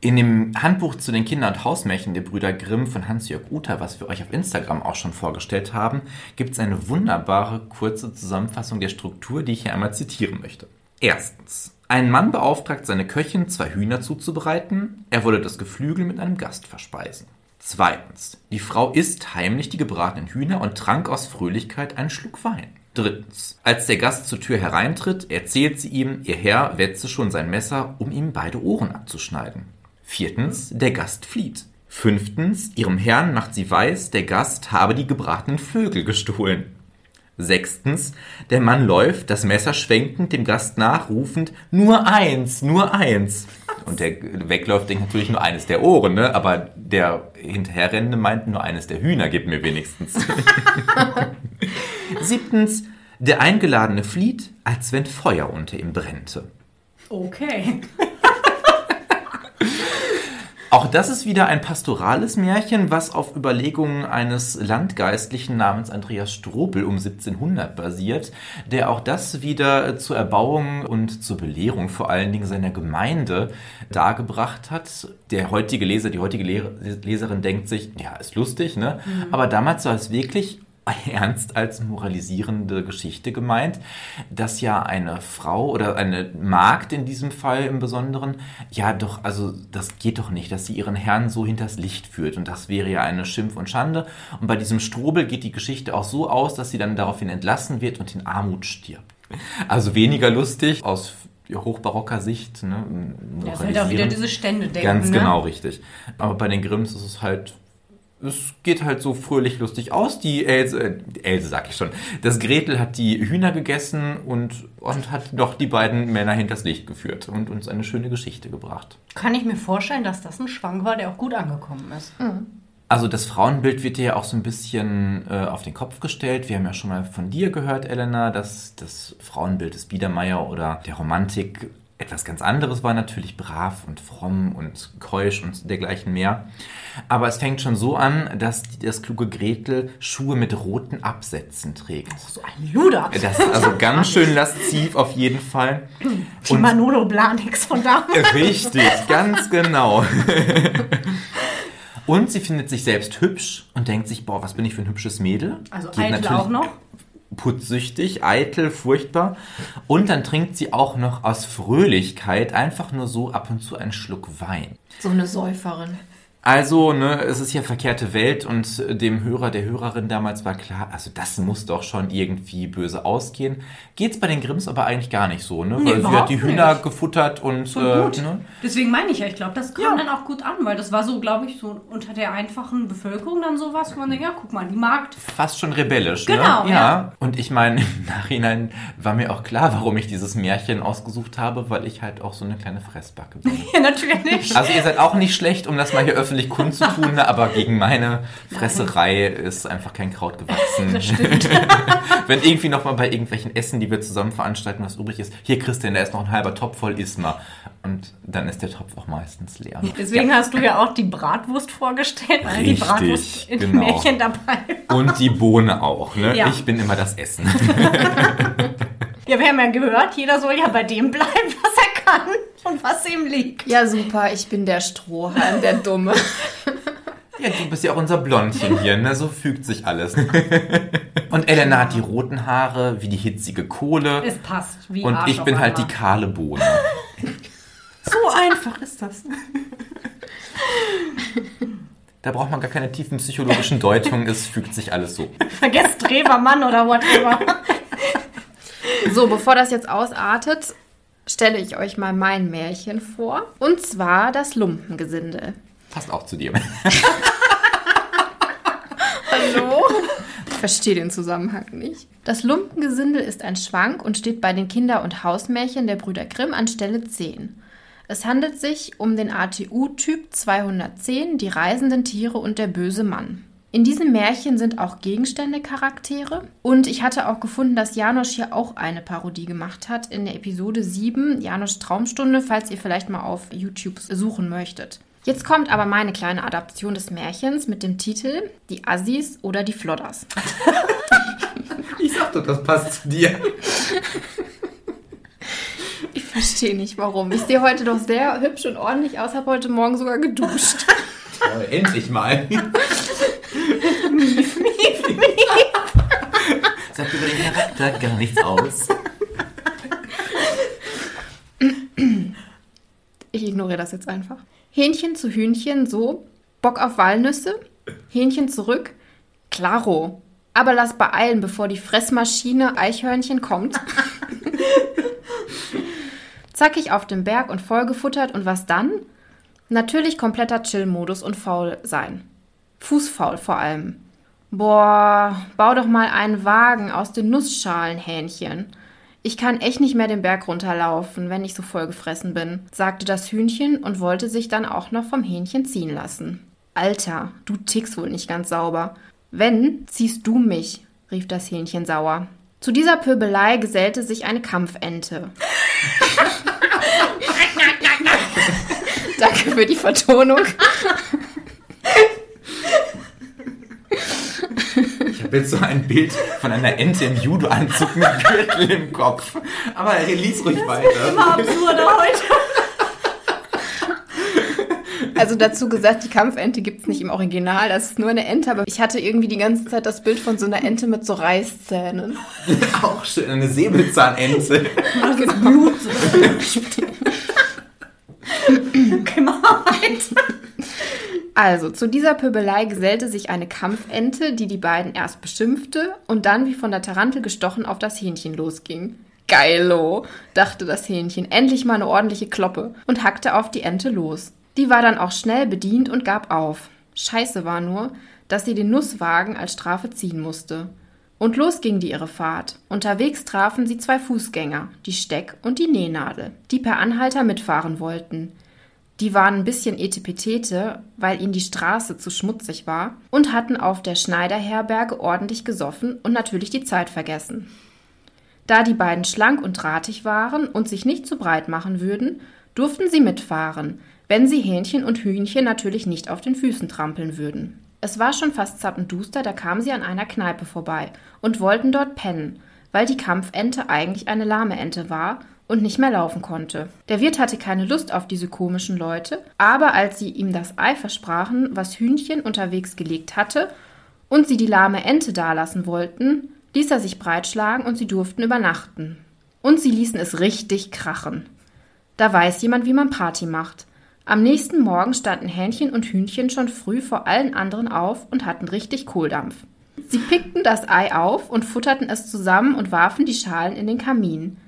In dem Handbuch zu den Kinder- und Hausmärchen der Brüder Grimm von Hans-Jörg Uther, was wir euch auf Instagram auch schon vorgestellt haben, gibt es eine wunderbare kurze Zusammenfassung der Struktur, die ich hier einmal zitieren möchte. Erstens. Ein Mann beauftragt seine Köchin, zwei Hühner zuzubereiten. Er wolle das Geflügel mit einem Gast verspeisen. Zweitens. Die Frau isst heimlich die gebratenen Hühner und trank aus Fröhlichkeit einen Schluck Wein. Drittens. Als der Gast zur Tür hereintritt, erzählt sie ihm, ihr Herr wetze schon sein Messer, um ihm beide Ohren abzuschneiden. Viertens, der Gast flieht. Fünftens, ihrem Herrn macht sie weiß, der Gast habe die gebratenen Vögel gestohlen. Sechstens, der Mann läuft, das Messer schwenkend, dem Gast nachrufend, nur eins, nur eins. Und der wegläuft, denkt natürlich nur eines der Ohren, ne? aber der Hinterherrennende meint nur eines der Hühner, gib mir wenigstens. Siebtens, der Eingeladene flieht, als wenn Feuer unter ihm brennte. Okay. Auch das ist wieder ein pastorales Märchen, was auf Überlegungen eines Landgeistlichen namens Andreas Strobel um 1700 basiert, der auch das wieder zur Erbauung und zur Belehrung vor allen Dingen seiner Gemeinde dargebracht hat. Der heutige Leser, die heutige Leserin denkt sich, ja, ist lustig, ne? Mhm. Aber damals war es wirklich ernst als moralisierende Geschichte gemeint, dass ja eine Frau oder eine Magd in diesem Fall im Besonderen, ja doch, also das geht doch nicht, dass sie ihren Herrn so hinters Licht führt und das wäre ja eine Schimpf und Schande. Und bei diesem Strobel geht die Geschichte auch so aus, dass sie dann daraufhin entlassen wird und in Armut stirbt. Also weniger lustig aus hochbarocker Sicht. Ne, ja, ist halt auch wieder diese Stände denken. Ganz ne? genau, richtig. Aber bei den Grimms ist es halt es geht halt so fröhlich lustig aus. Die Else, äh, Else sag ich schon, das Gretel hat die Hühner gegessen und, und hat doch die beiden Männer hinters Licht geführt und uns eine schöne Geschichte gebracht. Kann ich mir vorstellen, dass das ein Schwank war, der auch gut angekommen ist. Mhm. Also das Frauenbild wird dir ja auch so ein bisschen äh, auf den Kopf gestellt. Wir haben ja schon mal von dir gehört, Elena, dass das Frauenbild des Biedermeier oder der Romantik etwas ganz anderes war, natürlich brav und fromm und keusch und dergleichen mehr. Aber es fängt schon so an, dass das kluge Gretel Schuhe mit roten Absätzen trägt. Oh, so ein Luder. Das ist also ganz schön lasziv auf jeden Fall. Und Manolo Blanix von damals. Richtig, ganz genau. Und sie findet sich selbst hübsch und denkt sich, boah, was bin ich für ein hübsches Mädel. Also eitel auch noch putzsüchtig, eitel, furchtbar. Und dann trinkt sie auch noch aus Fröhlichkeit einfach nur so ab und zu einen Schluck Wein. So eine Säuferin. Also, ne, es ist ja verkehrte Welt und dem Hörer, der Hörerin damals war klar, also das muss doch schon irgendwie böse ausgehen. Geht's bei den Grimms aber eigentlich gar nicht so, ne? Nee, weil sie hat die Hühner nicht. gefuttert und so äh, gut. Ne? Deswegen meine ich ja, ich glaube, das kam ja. dann auch gut an, weil das war so, glaube ich, so unter der einfachen Bevölkerung dann sowas, wo man denkt, ja, guck mal, die Markt. Fast schon rebellisch, ne? genau, ne? Ja. ja. Und ich meine, im Nachhinein war mir auch klar, warum ich dieses Märchen ausgesucht habe, weil ich halt auch so eine kleine Fressbacke bin. ja, natürlich. Also ihr seid auch nicht schlecht, um das mal hier öffentlich kundzutun. Hunde, aber gegen meine Fresserei ist einfach kein Kraut gewachsen. Das stimmt. Wenn irgendwie noch mal bei irgendwelchen Essen, die wir zusammen veranstalten, was übrig ist, hier Christian, da ist noch ein halber Topf voll, iss mal. Und dann ist der Topf auch meistens leer. Deswegen ja. hast du ja auch die Bratwurst vorgestellt, weil Richtig, die Bratwurst in genau. Märchen dabei war. Und die Bohne auch. Ne? Ja. Ich bin immer das Essen. Ja, wir haben ja gehört, jeder soll ja bei dem bleiben, was kann und was ihm liegt. Ja, super, ich bin der Strohhalm, der Dumme. Ja, du bist ja auch unser Blondchen hier, ne? So fügt sich alles. Und Elena hat die roten Haare wie die hitzige Kohle. Es passt, wie Und Arsch ich bin halt die kahle Bohne. so einfach ist das. Da braucht man gar keine tiefen psychologischen Deutungen, es fügt sich alles so. Vergesst Drewermann oder whatever. So, bevor das jetzt ausartet, stelle ich euch mal mein Märchen vor. Und zwar das Lumpengesindel. Passt auch zu dir. Hallo? Ich verstehe den Zusammenhang nicht. Das Lumpengesindel ist ein Schwank und steht bei den Kinder- und Hausmärchen der Brüder Grimm an Stelle 10. Es handelt sich um den ATU-Typ 210, die reisenden Tiere und der böse Mann. In diesem Märchen sind auch Gegenstände Charaktere. Und ich hatte auch gefunden, dass Janosch hier auch eine Parodie gemacht hat in der Episode 7, Janosch Traumstunde, falls ihr vielleicht mal auf YouTube suchen möchtet. Jetzt kommt aber meine kleine Adaption des Märchens mit dem Titel Die Assis oder die Flodders. ich sag doch, das passt zu dir. Ich verstehe nicht warum. Ich sehe heute doch sehr hübsch und ordentlich aus, habe heute Morgen sogar geduscht. Toll, endlich mal. mief, mief, mief. Sagt über den Charakter gar nichts aus. Ich ignoriere das jetzt einfach. Hähnchen zu Hühnchen so, Bock auf Walnüsse, Hähnchen zurück, klaro. Aber lass beeilen, bevor die Fressmaschine Eichhörnchen kommt. Zackig auf dem Berg und vollgefuttert und was dann? Natürlich kompletter Chill-Modus und faul sein. Fußfaul vor allem. Boah, bau doch mal einen Wagen aus den Nussschalenhähnchen. Ich kann echt nicht mehr den Berg runterlaufen, wenn ich so vollgefressen bin, sagte das Hühnchen und wollte sich dann auch noch vom Hähnchen ziehen lassen. Alter, du tickst wohl nicht ganz sauber. Wenn, ziehst du mich, rief das Hähnchen sauer. Zu dieser Pöbelei gesellte sich eine Kampfente. Danke für die Vertonung. Ich habe jetzt so ein Bild von einer Ente im Judo-Anzug mit Gürtel im Kopf. Aber lies ruhig weiter. Immer absurder heute. Also dazu gesagt, die Kampfente gibt es nicht im Original, das ist nur eine Ente, aber ich hatte irgendwie die ganze Zeit das Bild von so einer Ente mit so Reißzähnen. Auch schön, eine Säbelzahnente. Das ist Blut. Also, zu dieser Pöbelei gesellte sich eine Kampfente, die die beiden erst beschimpfte und dann wie von der Tarantel gestochen auf das Hähnchen losging. Geilo, dachte das Hähnchen, endlich mal eine ordentliche Kloppe und hackte auf die Ente los. Die war dann auch schnell bedient und gab auf. Scheiße war nur, dass sie den Nusswagen als Strafe ziehen musste. Und los ging die ihre Fahrt. Unterwegs trafen sie zwei Fußgänger, die Steck und die Nähnadel, die per Anhalter mitfahren wollten. Die waren ein bisschen etepetete, weil ihnen die Straße zu schmutzig war und hatten auf der Schneiderherberge ordentlich gesoffen und natürlich die Zeit vergessen. Da die beiden schlank und drahtig waren und sich nicht zu breit machen würden, durften sie mitfahren, wenn sie Hähnchen und Hühnchen natürlich nicht auf den Füßen trampeln würden. Es war schon fast zappenduster, da kamen sie an einer Kneipe vorbei und wollten dort pennen, weil die Kampfente eigentlich eine lahme Ente war und nicht mehr laufen konnte. Der Wirt hatte keine Lust auf diese komischen Leute, aber als sie ihm das Ei versprachen, was Hühnchen unterwegs gelegt hatte, und sie die lahme Ente dalassen wollten, ließ er sich breitschlagen und sie durften übernachten. Und sie ließen es richtig krachen. Da weiß jemand, wie man Party macht. Am nächsten Morgen standen Hähnchen und Hühnchen schon früh vor allen anderen auf und hatten richtig Kohldampf. Sie pickten das Ei auf und futterten es zusammen und warfen die Schalen in den Kamin.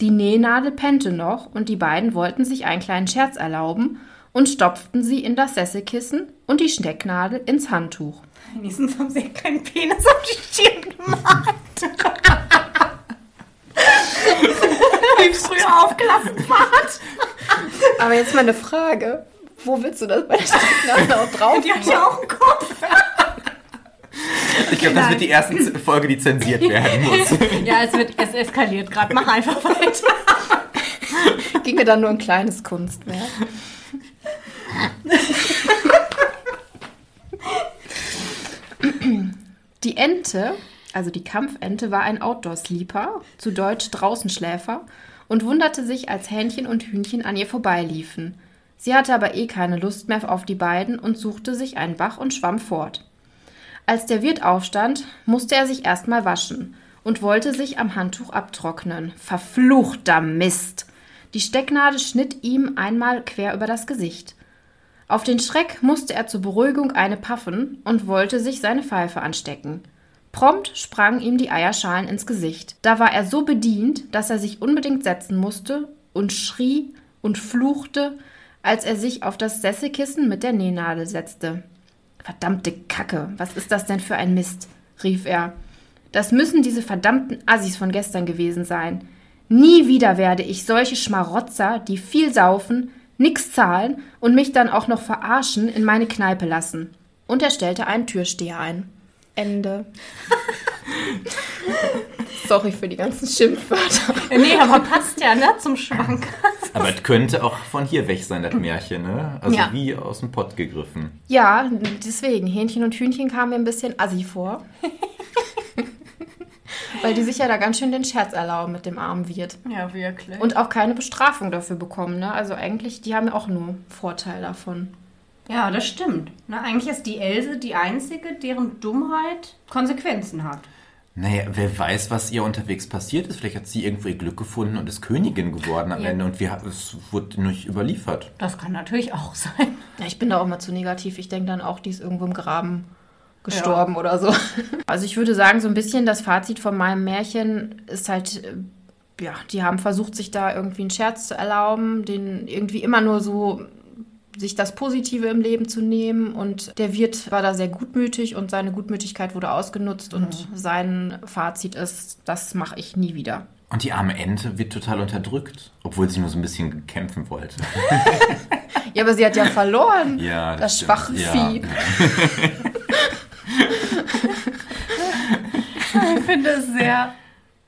Die Nähnadel pennte noch und die beiden wollten sich einen kleinen Scherz erlauben und stopften sie in das Sesselkissen und die Stecknadel ins Handtuch. Wenigstens haben sie keinen Penis auf die Stirn gemacht. Wie früher auf Klassenfahrt. Aber jetzt mal eine Frage. Wo willst du das bei der Stecknadel auch drauf? Die hat ja auch einen Kopf. Ich glaube, das wird die erste Z- Folge, die zensiert werden muss. Ja, es, wird, es eskaliert gerade. Mach einfach weiter. Ging mir dann nur ein kleines Kunstwerk. Die Ente, also die Kampfente, war ein Outdoor-Sleeper, zu Deutsch Draußenschläfer, und wunderte sich, als Hähnchen und Hühnchen an ihr vorbeiliefen. Sie hatte aber eh keine Lust mehr auf die beiden und suchte sich einen Bach und schwamm fort. Als der Wirt aufstand, musste er sich erstmal waschen und wollte sich am Handtuch abtrocknen. Verfluchter Mist! Die Stecknadel schnitt ihm einmal quer über das Gesicht. Auf den Schreck musste er zur Beruhigung eine paffen und wollte sich seine Pfeife anstecken. Prompt sprangen ihm die Eierschalen ins Gesicht. Da war er so bedient, dass er sich unbedingt setzen musste und schrie und fluchte, als er sich auf das Sesselkissen mit der Nähnadel setzte. Verdammte Kacke, was ist das denn für ein Mist? rief er. Das müssen diese verdammten Assis von gestern gewesen sein. Nie wieder werde ich solche Schmarotzer, die viel saufen, nix zahlen und mich dann auch noch verarschen, in meine Kneipe lassen. Und er stellte einen Türsteher ein. Ende. Sorry für die ganzen Schimpfwörter. Nee, aber passt ja, ne, zum Schwank. Aber es könnte auch von hier weg sein, das Märchen, ne? Also Ja. wie aus dem Pott gegriffen. Ja, deswegen, Hähnchen und Hühnchen kamen mir ein bisschen assi vor. Weil die sich ja da ganz schön den Scherz erlauben mit dem armen Wirt. Ja, wirklich. Und auch keine Bestrafung dafür bekommen, ne? Also eigentlich, die haben ja auch nur Vorteil davon. Ja, das stimmt. Na, eigentlich ist die Else die Einzige, deren Dummheit Konsequenzen hat. Naja, wer weiß, was ihr unterwegs passiert ist. Vielleicht hat sie irgendwo ihr Glück gefunden und ist Königin geworden am Ja. Ende und wir, es wurde nicht überliefert. Das kann natürlich auch sein. Ja, ich bin da auch mal zu negativ. Ich denke dann auch, die ist irgendwo im Graben gestorben oder so. Also ich würde sagen, so ein bisschen das Fazit von meinem Märchen ist halt, äh, ja, die haben versucht, sich da irgendwie einen Scherz zu erlauben, den irgendwie immer nur so sich das Positive im Leben zu nehmen. Und der Wirt war da sehr gutmütig und seine Gutmütigkeit wurde ausgenutzt. Und sein Fazit ist, das mache ich nie wieder. Und die arme Ente wird total unterdrückt, obwohl sie nur so ein bisschen kämpfen wollte. Ja, aber sie hat ja verloren. Ja, das stimmt. schwache Ja. Vieh. Ich finde es sehr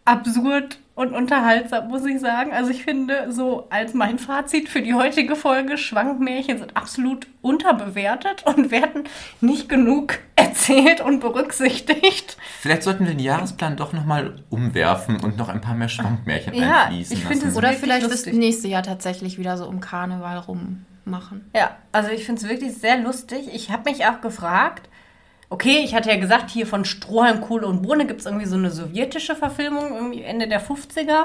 absurd und unterhaltsam, muss ich sagen. Also ich finde, so als mein Fazit für die heutige Folge, Schwankmärchen sind absolut unterbewertet und werden nicht genug erzählt und berücksichtigt. Vielleicht sollten wir den Jahresplan doch nochmal umwerfen und noch ein paar mehr Schwankmärchen Ja, einfließen ich lassen. es Oder vielleicht das lustig. nächste Jahr tatsächlich wieder so um Karneval rummachen. Ja, also ich finde es wirklich sehr lustig. Ich habe mich auch gefragt, okay, ich hatte ja gesagt, hier von Strohhalm, Kohle und Bohne gibt es irgendwie so eine sowjetische Verfilmung, irgendwie Ende der 50er.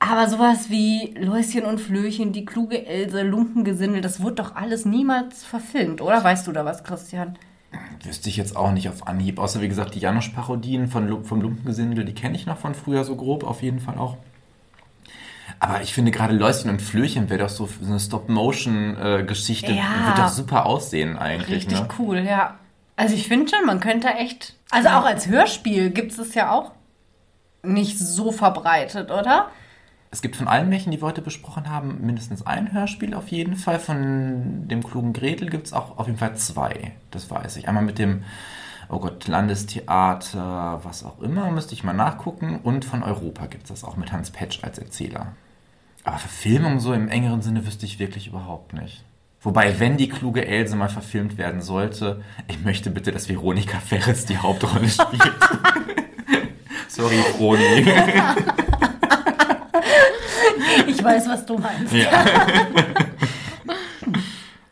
Aber sowas wie Läuschen und Flöchen, die kluge Else, Lumpengesindel, das wurde doch alles niemals verfilmt, oder? Weißt du da was, Christian? Wüsste ich jetzt auch nicht auf Anhieb. Außer wie gesagt, die von, Lu- vom Lumpengesindel, die kenne ich noch von früher so grob, auf jeden Fall auch. Aber ich finde gerade Läuschen und Flöchen wäre doch so so eine Stop-Motion-Geschichte. Ja. Wird doch super aussehen eigentlich. Richtig ne? cool, ja. Also ich finde schon, man könnte echt. Also auch als Hörspiel gibt es es ja auch nicht so verbreitet, oder? Es gibt von allen Märchen, die wir heute besprochen haben, mindestens ein Hörspiel auf jeden Fall. Von dem klugen Gretel gibt es auch auf jeden Fall zwei. Das weiß ich. Einmal mit dem, oh Gott, Landestheater, was auch immer, müsste ich mal nachgucken. Und von Europa gibt es das auch mit Hans Petsch als Erzähler. Aber Verfilmung so im engeren Sinne wüsste ich wirklich überhaupt nicht. Wobei, wenn die kluge Else mal verfilmt werden sollte, ich möchte bitte, dass Veronika Ferres die Hauptrolle spielt. Sorry, Froni. Ich weiß, was du meinst. Ja.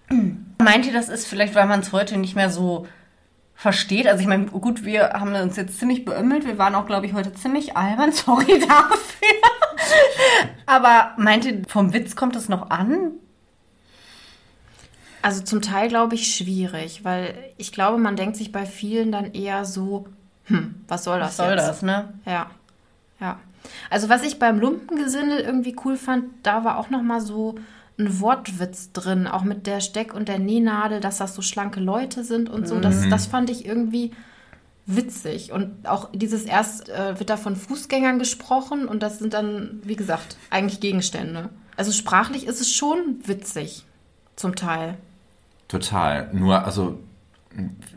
Meint ihr, das ist vielleicht, weil man es heute nicht mehr so versteht? Also ich meine, gut, wir haben uns jetzt ziemlich beömmelt. Wir waren auch, glaube ich, heute ziemlich albern. Sorry dafür. Aber meint ihr, vom Witz kommt es noch an? Also zum Teil glaube ich schwierig, weil ich glaube, man denkt sich bei vielen dann eher so, hm, was soll das Was soll jetzt? das, ne? Ja, ja. Also was ich beim Lumpengesindel irgendwie cool fand, da war auch noch mal so ein Wortwitz drin, auch mit der Steck- und der Nähnadel, dass das so schlanke Leute sind und so. Das, das fand ich irgendwie witzig. Und auch dieses erst äh, wird da von Fußgängern gesprochen und das sind dann, wie gesagt, eigentlich Gegenstände. Also sprachlich ist es schon witzig, zum Teil. Total. Nur, also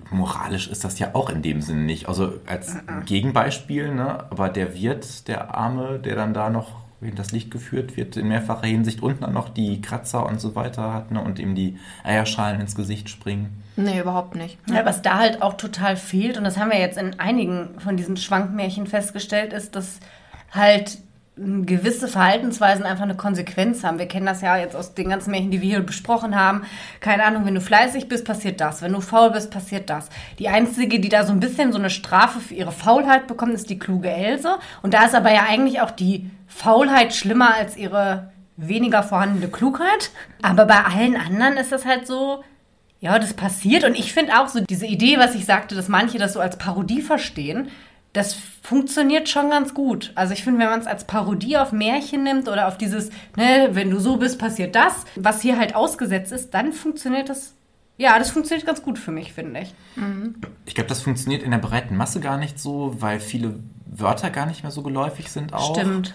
moralisch ist das ja auch in dem Sinne nicht. Also als Gegenbeispiel, ne? Aber der Wirt, der Arme, der dann da noch in das Licht geführt wird, in mehrfacher Hinsicht und dann noch die Kratzer und so weiter hat, ne? Und ihm die Eierschalen ins Gesicht springen. Nee, überhaupt nicht. Ja, was da halt auch total fehlt, und das haben wir jetzt in einigen von diesen Schwankmärchen festgestellt, ist, dass halt gewisse Verhaltensweisen einfach eine Konsequenz haben. Wir kennen das ja jetzt aus den ganzen Märchen, die wir hier besprochen haben. Keine Ahnung, wenn du fleißig bist, passiert das. Wenn du faul bist, passiert das. Die einzige, die da so ein bisschen so eine Strafe für ihre Faulheit bekommt, ist die kluge Else. Und da ist aber ja eigentlich auch die Faulheit schlimmer als ihre weniger vorhandene Klugheit. Aber bei allen anderen ist das halt so, ja, das passiert. Und ich finde auch so diese Idee, was ich sagte, dass manche das so als Parodie verstehen, das funktioniert schon ganz gut. Also ich finde, wenn man es als Parodie auf Märchen nimmt oder auf dieses, ne, wenn du so bist, passiert das, was hier halt ausgesetzt ist, dann funktioniert das, ja, das funktioniert ganz gut für mich, finde ich. Ich glaube, das funktioniert in der breiten Masse gar nicht so, weil viele Wörter gar nicht mehr so geläufig sind auch. Stimmt.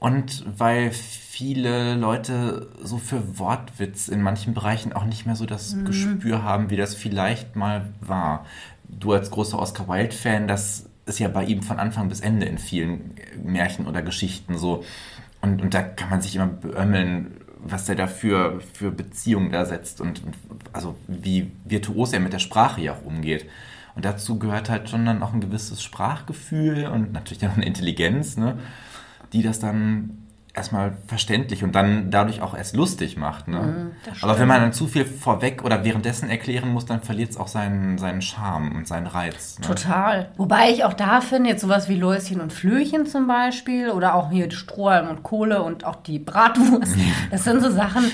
Und weil viele Leute so für Wortwitz in manchen Bereichen auch nicht mehr so das Gespür haben, wie das vielleicht mal war. Du als großer Oscar Wilde-Fan, das ist ja bei ihm von Anfang bis Ende in vielen Märchen oder Geschichten so. Und, und da kann man sich immer beömmeln, was der da für, für Beziehungen da setzt und, und also wie virtuos er mit der Sprache ja auch umgeht. Und dazu gehört halt schon dann auch ein gewisses Sprachgefühl und natürlich dann auch eine Intelligenz, ne? die das dann erstmal verständlich und dann dadurch auch erst lustig macht. Ne? Aber wenn man dann zu viel vorweg oder währenddessen erklären muss, dann verliert es auch seinen, seinen Charme und seinen Reiz. Ne? Total. Wobei ich auch da finde, jetzt sowas wie Läuschen und Flöchen zum Beispiel oder auch hier die Strohhalm und Kohle und auch die Bratwurst, das sind so Sachen,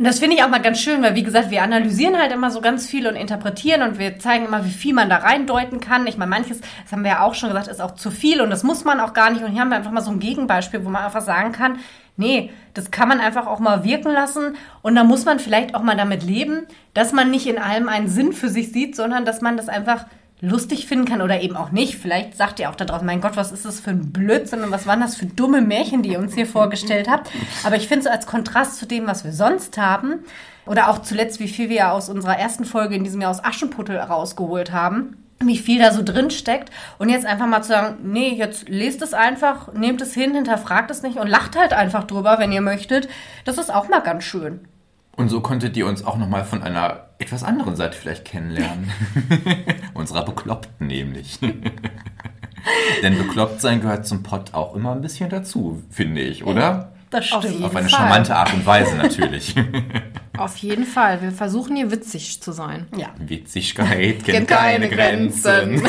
Und das finde ich auch mal ganz schön, weil wie gesagt, wir analysieren halt immer so ganz viel und interpretieren und wir zeigen immer, wie viel man da reindeuten kann. Ich meine, manches, das haben wir ja auch schon gesagt, ist auch zu viel und das muss man auch gar nicht. Und hier haben wir einfach mal so ein Gegenbeispiel, wo man einfach sagen kann, nee, das kann man einfach auch mal wirken lassen und da muss man vielleicht auch mal damit leben, dass man nicht in allem einen Sinn für sich sieht, sondern dass man das einfach lustig finden kann oder eben auch nicht. Vielleicht sagt ihr auch da draußen, mein Gott, was ist das für ein Blödsinn und was waren das für dumme Märchen, die ihr uns hier vorgestellt habt. Aber ich finde so als Kontrast zu dem, was wir sonst haben oder auch zuletzt, wie viel wir ja aus unserer ersten Folge in diesem Jahr aus Aschenputtel rausgeholt haben, wie viel da so drin steckt und jetzt einfach mal zu sagen, nee, jetzt lest es einfach, nehmt es hin, hinterfragt es nicht und lacht halt einfach drüber, wenn ihr möchtet. Das ist auch mal ganz schön. Und so konntet ihr uns auch nochmal von einer etwas anderen Seite vielleicht kennenlernen. Unserer Bekloppten nämlich. Denn bekloppt sein gehört zum Pott auch immer ein bisschen dazu, finde ich, oder? Das Auf stimmt. jeden Auf eine Fall. charmante Art und Weise natürlich. Auf jeden Fall. Wir versuchen hier witzig zu sein. Ja. Witzigkeit kennt Kennt keine keine Grenzen.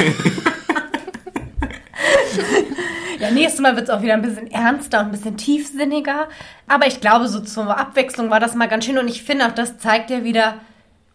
Ja, nächstes Mal wird es auch wieder ein bisschen ernster und ein bisschen tiefsinniger. Aber ich glaube, so zur Abwechslung war das mal ganz schön. Und ich finde auch, das zeigt ja wieder,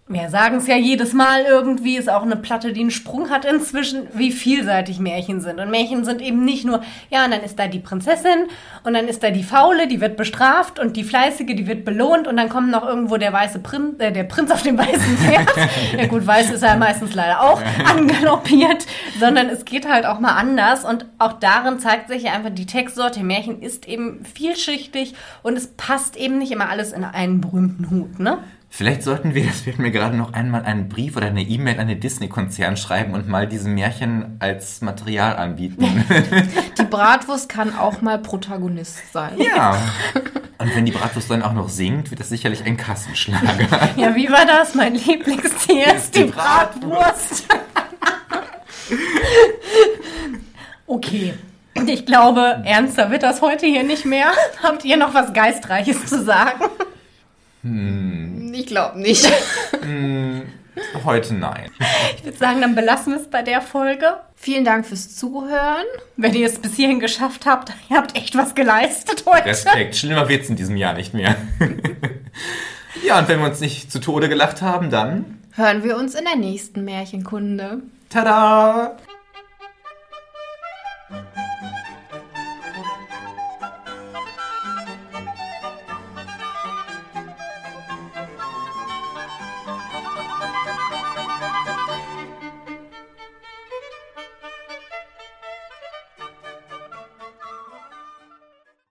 wir sagen es ja jedes Mal irgendwie, ist auch eine Platte, die einen Sprung hat inzwischen, wie vielseitig Märchen sind. Und Märchen sind eben nicht nur, ja, und dann ist da die Prinzessin und dann ist da die Faule, die wird bestraft und die Fleißige, die wird belohnt und dann kommt noch irgendwo der weiße Prinz, äh, der Prinz auf dem weißen Pferd. ja gut, weiß ist er meistens leider auch angaloppiert, sondern es geht halt auch mal anders und auch darin zeigt sich ja einfach, die Textsorte Märchen ist eben vielschichtig und es passt eben nicht immer alles in einen berühmten Hut, ne? Vielleicht sollten wir, das wird mir gerade noch einmal einen Brief oder eine E-Mail an den Disney-Konzern schreiben und mal diese Märchen als Material anbieten. Die Bratwurst kann auch mal Protagonist sein. ja. Und wenn die Bratwurst dann auch noch singt, wird das sicherlich ein Kassenschlager. Ja, wie war das? Mein Lieblingstier ist die Bratwurst. okay. Ich glaube, ernster wird das heute hier nicht mehr. Habt ihr noch was Geistreiches zu sagen? Ich glaube nicht. Mm, heute nein. Ich würde sagen, dann belassen wir es bei der Folge. Vielen Dank fürs Zuhören. Wenn ihr es bis hierhin geschafft habt, ihr habt echt was geleistet heute. Respekt, schlimmer wird es in diesem Jahr nicht mehr. ja, und wenn wir uns nicht zu Tode gelacht haben, dann hören wir uns in der nächsten Märchenkunde. Tada!